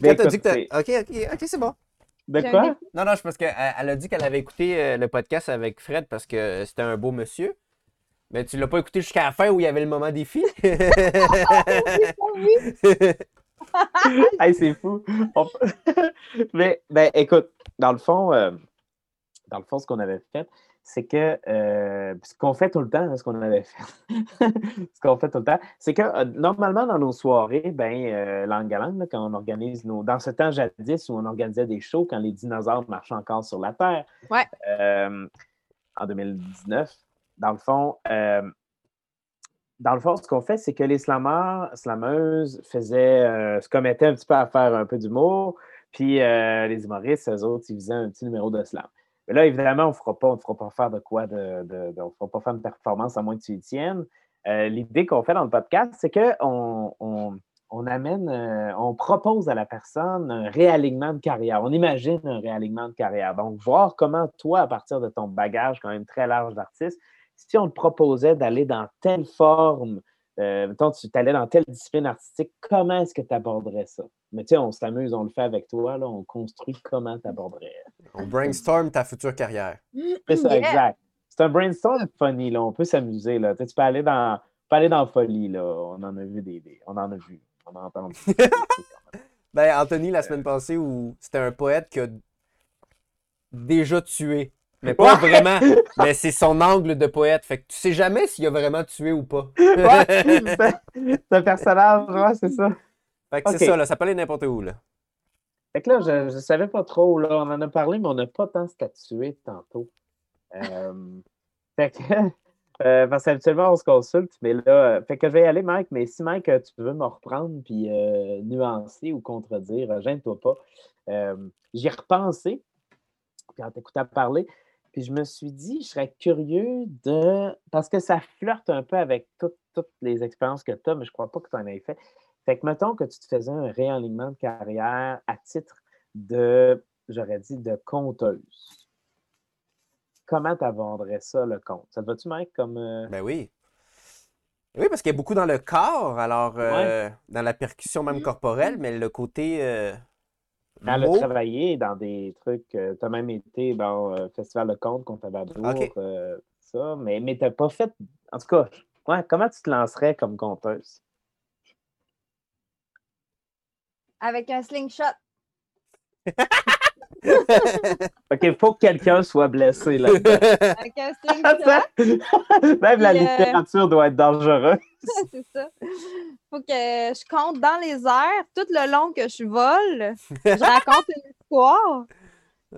mais Quand t'as dit que écoute, OK, OK, OK, c'est bon. De quoi? Non, non, c'est parce qu'elle elle a dit qu'elle avait écouté euh, le podcast avec Fred parce que c'était un beau monsieur. Mais tu l'as pas écouté jusqu'à la fin où il y avait le moment des filles? [LAUGHS] [LAUGHS] Hey, c'est fou. On- [LAUGHS] Mais, ben, écoute, dans le fond, euh, dans le fond, ce qu'on avait fait, c'est que euh, ce qu'on fait tout le temps, hein, ce qu'on avait fait, [LAUGHS] ce qu'on fait tout le temps, c'est que euh, normalement, dans nos soirées, ben, euh, langue à langue, là, quand on organise nos. Dans ce temps jadis où on organisait des shows quand les dinosaures marchaient encore sur la Terre, Ouais. euh, en 2019, dans le fond, dans le fond, ce qu'on fait, c'est que les slammeurs, slameuses faisaient, se commettaient un petit peu à faire un peu d'humour, puis les humoristes, eux autres, ils faisaient un petit numéro de slam. Là, évidemment, on ne fera pas, fera pas faire de quoi, de, on ne fera pas faire une performance à moins que tu y tiennes. Euh, L'idée qu'on fait dans le podcast, c'est qu'on on, on amène, euh, on propose à la personne un réalignement de carrière. On imagine un réalignement de carrière. Donc, voir comment toi, à partir de ton bagage quand même très large d'artiste, si on te proposait d'aller dans telle forme, euh, mettons, tu allais dans telle discipline artistique, comment est-ce que tu aborderais ça? Mais tu sais, on s'amuse, on le fait avec toi, là, on construit comment tu aborderais. On brainstorm ta future carrière. C'est ça, Yeah. exact. C'est un brainstorm funny, là. On peut s'amuser, là. Tu sais, tu peux aller dans, peux aller dans la folie, là. On en a vu des, des- on en a vu. On en a entendu. [LAUGHS] Ben, Anthony, la semaine passée, où c'était un poète qui a déjà tué. Mais pas Ouais. vraiment. Mais c'est son angle de poète. Fait que tu sais jamais s'il a vraiment tué ou pas. Ouais, [LAUGHS] c'est- personnage, ouais, c'est ça. Fait que c'est ça, là. Ça peut aller n'importe où, là. Fait que là, je ne savais pas trop, là. On en a parlé, mais on n'a pas tant statué tantôt. Euh, fait que, [LAUGHS] euh, parce qu'habituellement, on se consulte, mais là, euh, fait que je vais y aller, Mike, mais si, Mike, tu veux me reprendre puis euh, nuancer ou contredire, gêne-toi pas. J'y ai repensé, puis en t'écoutant parler, puis je me suis dit, je serais curieux de. Parce que ça flirte un peu avec toutes, toutes les expériences que tu as, mais je ne crois pas que tu en aies fait. Fait que mettons que tu te faisais un réalignement de carrière à titre de, j'aurais dit, de conteuse. Comment tu aborderais ça, le compte? Ça te va-tu, Mike, comme. euh, Ben oui. Oui, parce qu'il y a beaucoup dans le corps, alors euh, dans la percussion même corporelle, mais le côté euh, Elle a travaillé dans des trucs. tu as même été dans euh, Festival de conte contre Abadour, Ok. euh, ça, mais, mais tu n'as pas fait. En tout cas, ouais, comment tu te lancerais comme conteuse? Avec un slingshot. [LAUGHS] OK, il faut que quelqu'un soit blessé là-dedans. [LAUGHS] Avec un slingshot. [LAUGHS] Même la euh, littérature doit être dangereuse. c'est ça. Faut que je compte dans les airs tout le long que je vole. Je raconte une [LAUGHS] histoire.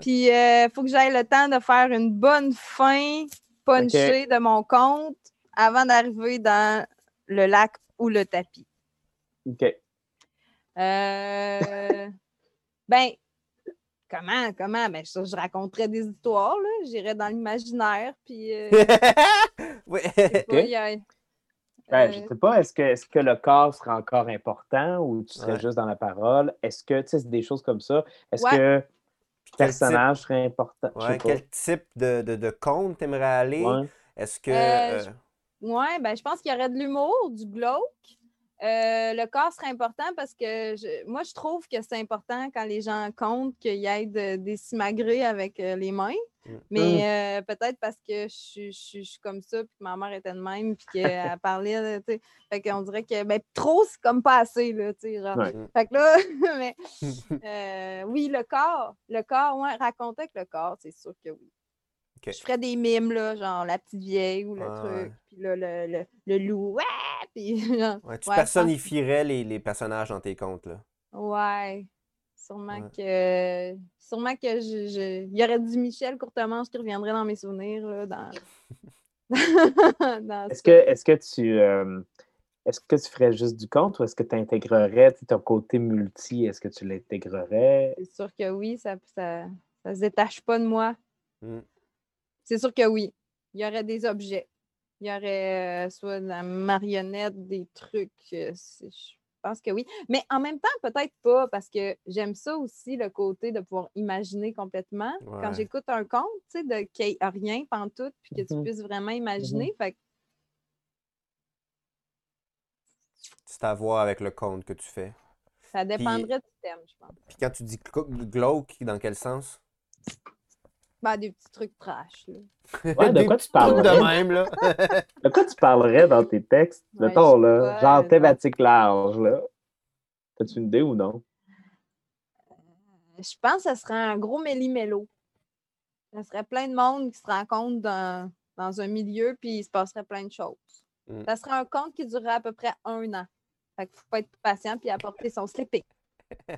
Puis il faut que j'aille le temps de faire une bonne fin punchée de mon compte avant d'arriver dans le lac ou le tapis. OK. Euh, Ben, comment, comment? Ben, je, je raconterais des histoires, là. J'irais dans l'imaginaire, puis... euh, [LAUGHS] Oui. Ben, je sais pas, est-ce que, est que le corps serait encore important ou tu serais Ouais. juste dans la parole? Est-ce que, tu sais, c'est des choses comme ça. Est-ce Ouais. que le type- personnage serait important? Je Ouais, quel type de, de, de conte t'aimerais aller? Ouais. Est-ce que. Euh, euh, Ouais, ben, je pense qu'il y aurait de l'humour, du glauque. Euh, le corps serait important parce que je- moi, je trouve que c'est important quand les gens comptent qu'il y ait de- des simagrées avec euh, les mains. Mm. Mais euh, peut-être parce que je, suis- je suis- je suis comme ça, puis que ma mère était de même, puis qu'elle [LAUGHS] parlait, là, tu sais. Fait qu'on dirait que ben, trop, c'est comme pas assez, là, tu sais. genre. Ouais. Fait que là, [LAUGHS] mais [LAUGHS] oui, le corps, le corps, ouais, raconter avec le corps, c'est sûr que oui. Ok. Je ferais des mimes, là, genre la petite vieille ou le truc, ouais. puis là, le, le, le loup, ouais, puis [LAUGHS] genre, ouais, tu ouais, je pense- personnifierais les, les personnages dans tes contes, là. ouais, sûrement Ouais. que, sûrement que je, je- il y aurait du Michel Courtemanche qui reviendrait dans mes souvenirs, là, dans, [LAUGHS] dans Est-ce que, est-ce que tu euh, est-ce que tu ferais juste du conte ou est-ce que tu intégrerais ton côté multi? Est-ce que tu l'intégrerais? C'est sûr que oui, ça, ça, ça se détache pas de moi. Mm. C'est sûr que oui. Il y aurait des objets. Il y aurait euh, soit de la marionnette, des trucs. euh, je pense que oui. Mais en même temps, peut-être pas, parce que j'aime ça aussi, le côté de pouvoir imaginer complètement. Quand j'écoute un conte, tu sais, de qu'il n'y ait rien pantoute, puis que tu Mhm. puisses vraiment imaginer. Fait que C'est à voir avec le conte que tu fais. ça dépendrait du thème, je pense. Puis quand tu dis glauque, dans quel sens? Ben, des petits trucs trash, là. Ouais, de Des quoi tu parles? trucs de même, là. [LAUGHS] De quoi tu parlerais dans tes textes? Ouais, Mettons, là, pas, genre euh, thématique large, là. As-tu une idée ou non? Je pense que ce serait un gros méli-mélo. Ça serait plein de monde qui se rencontre dans, dans un milieu, puis il se passerait plein de choses. Mm. Ça serait un conte qui durerait à peu près un an. Fait qu'il faut pas être patient puis apporter son slipping. [LAUGHS]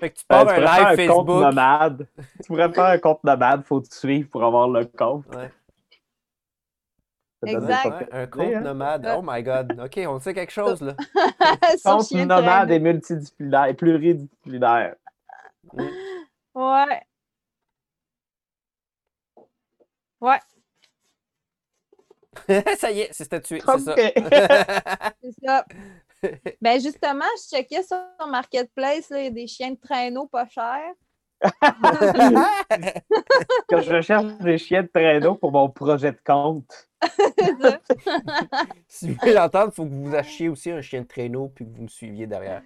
Fait que tu pars Euh, tu un pourrais faire live un compte Facebook. nomade. tu pourrais faire un compte nomade, faut te suivre pour avoir le compte. Ouais. Exact. un compte hein? nomade. Oh my god. OK, on sait quelque chose, là. [LAUGHS] Compte nomade et multidisciplinaire, et pluridisciplinaire. Ouais. Ouais, [LAUGHS] ça y est, c'est statué, c'est ça. Ok. [LAUGHS] c'est ça. [LAUGHS] ben justement, je checkais sur Marketplace, là, il y a des chiens de traîneau pas chers. [LAUGHS] Quand je recherche [LAUGHS] des chiens de traîneau pour mon projet de compte. C'est ça. si vous voulez l'entendre, il faut que vous achetiez aussi un chien de traîneau puis que vous me suiviez derrière.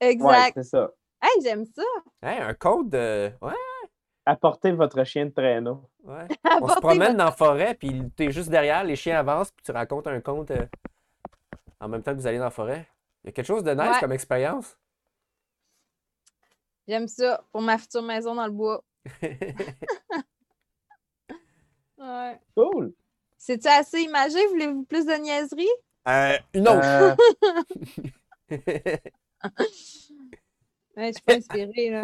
Ouais, exact. c'est ça. Hey, j'aime ça. Hein, un code de. Ouais, Apportez votre chien de traîneau. ouais. On se promène votre- dans la forêt, puis t'es juste derrière, les chiens avancent, puis tu racontes un conte euh, en même temps que vous allez dans la forêt. Il y a quelque chose de nice Ouais. comme expérience? J'aime ça pour ma future maison dans le bois. [LAUGHS] Ouais. Cool. C'est-tu assez imagé? Voulez-vous plus de niaiseries? Euh, une autre. Euh, [LAUGHS] [LAUGHS] Ouais, je suis pas inspirée, là.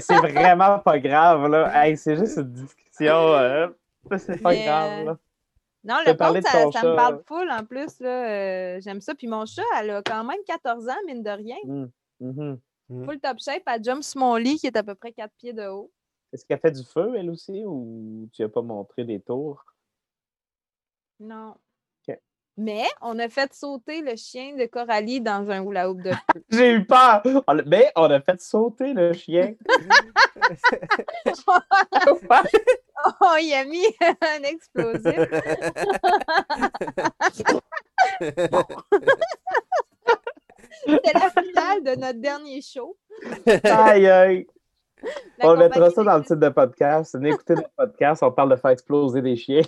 c'est vraiment pas grave, là. Hey, c'est juste une discussion. euh, c'est pas Mais, grave, euh, là. Non, le de ça, ça me parle full en plus. là. Euh, J'aime ça. Puis mon chat, elle a quand même 14 ans, mine de rien. Mhm. Mm. Full top shape. Elle jump sur mon lit qui est à peu près 4 pieds de haut. Est-ce qu'elle fait du feu, elle aussi, ou tu n'as pas montré des tours? Non. Mais on a fait sauter le chien de Coralie dans un hula hoop de feu. [LAUGHS] J'ai eu peur! On a- Mais on a fait sauter le chien. [LAUGHS] [LAUGHS] [LAUGHS] oh, il a mis [LAUGHS] un explosif. [LAUGHS] C'était la finale de notre dernier show. aïe, aïe! La on mettra ça dans le titre de podcast. Venez écouter notre podcast, on parle de faire exploser des chiens.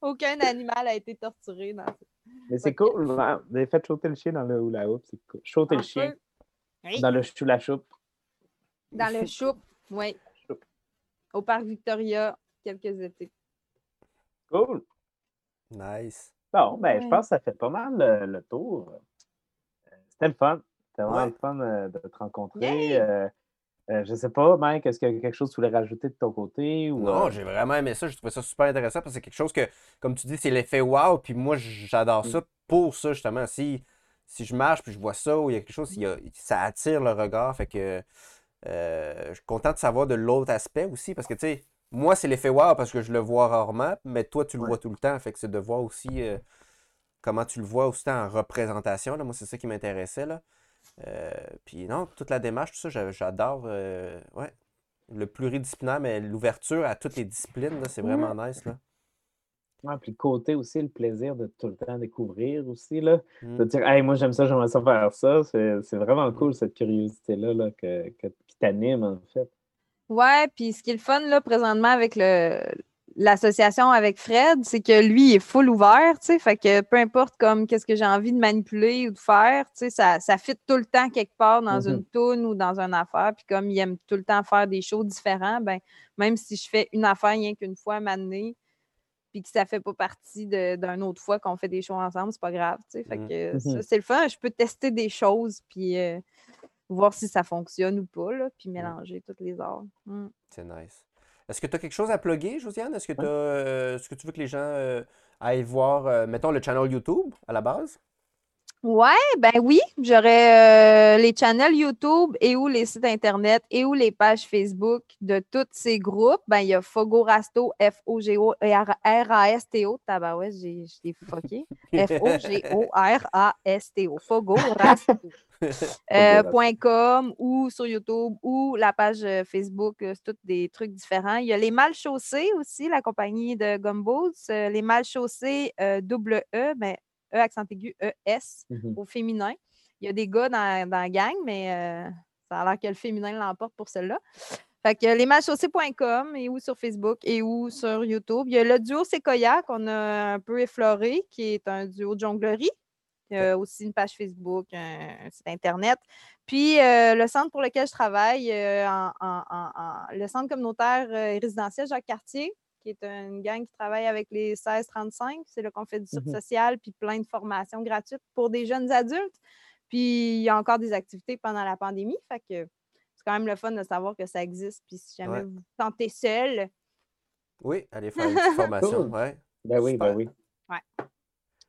Aucun animal a été torturé dans Mais c'est cool, hein? Vous avez fait sauter le chien dans le hula hoop, c'est cool. Sauter en le chien dans le chou la choupe. dans le choup. Oui. Au parc Victoria, quelques étés. Cool. nice. Bon, ben, je pense que ça fait pas mal le, le tour. Euh, C'était le fun. C'était vraiment Ouais. le fun euh, de te rencontrer. Yay! Euh, euh, je sais pas, Mike, est-ce qu'il y a quelque chose que tu voulais rajouter de ton côté? Ou, Non, euh, j'ai vraiment aimé ça. J'ai trouvé ça super intéressant parce que c'est quelque chose que, comme tu dis, c'est l'effet wow. Puis moi, j'adore Mm. ça pour ça, justement. Si si je marche puis je vois ça ou il y a quelque chose, ça attire le regard. Fait que je suis content de savoir de l'autre aspect aussi parce que tu sais, moi, c'est l'effet wow parce que je le vois rarement, mais toi, tu le vois tout le temps. Fait que c'est de voir aussi comment tu le vois aussi en représentation. Là. Moi, c'est ça qui m'intéressait. Là. puis non, toute la démarche, tout ça, j'adore. ouais, le pluridisciplinaire, mais l'ouverture à toutes les disciplines, c'est vraiment nice. Là. Ouais, puis le côté aussi, le plaisir de tout le temps découvrir aussi, là. De mmh. dire, hey, moi j'aime ça, j'aimerais ça faire ça. C'est vraiment cool, cette curiosité-là là, que, qui t'anime, en fait. Ouais, puis ce qui est le fun, là, présentement, avec le, l'association avec Fred, c'est que lui, il est full ouvert, tu sais, fait que peu importe comme qu'est-ce que j'ai envie de manipuler ou de faire, tu sais, ça, ça fit tout le temps quelque part dans une mm-hmm. toune ou dans une affaire, puis comme il aime tout le temps faire des choses différentes, ben même si je fais une affaire rien qu'une fois à m'amener, puis que ça fait pas partie d'une autre fois qu'on fait des choses ensemble, c'est pas grave, tu sais, fait mm-hmm. que mm-hmm. c'est le fun, je peux tester des choses, puis euh, voir si ça fonctionne ou pas, là, puis mélanger toutes les arts. Mm. C'est nice. Est-ce que tu as quelque chose à plugger, Josiane? Est-ce que, euh, que tu veux que les gens euh, aillent voir, euh, mettons, le channel YouTube à la base? Ouais, ben oui, j'aurais les channels YouTube et ou les sites Internet et ou les pages Facebook de tous ces groupes. Ben, il y a Fogo Rasto, F-O-G-O-R-A-S-T-O. Tabarouette, j'ai fucké. F-O-G-O-R-A-S-T-O. Fogo Rasto. Euh, .com ou sur YouTube ou la page euh, Facebook, euh, c'est tous des trucs différents. Il y a les mal chaussés aussi, la compagnie de Gumboots. les mal chaussés double E, mais E accent aigu, E-S mmh au féminin. Il y a des gars dans, dans la gang, mais ça a l'air que le féminin l'emporte pour celle-là. Fait que les malchaussés.com et ou sur Facebook et ou sur YouTube. Il y a le duo Sequoia qu'on a un peu effleuré, qui est un duo de jonglerie. Il y a aussi une page Facebook, un, site Internet. Puis euh, le centre pour lequel je travaille, euh, en, le centre communautaire euh, résidentiel Jacques Cartier, qui est une gang qui travaille avec les 16-35. C'est là qu'on fait du mmh social puis plein de formations gratuites pour des jeunes adultes. Puis il y a encore des activités pendant la pandémie. Fait que c'est quand même le fun de savoir que ça existe. Puis si jamais vous vous sentez seul. Oui, allez faire une petite [LAUGHS] formation. Ouais. Ben oui, ben oui. Ouais.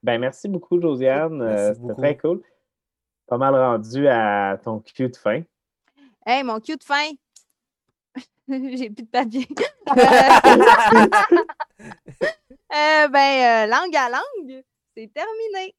Ben, merci beaucoup, Josiane. Euh, c'était très cool. Pas mal rendu à ton cul de fin. Hey, mon cul de fin! [LAUGHS] J'ai plus de papier. [LAUGHS] euh, ben, euh, langue à langue, c'est terminé.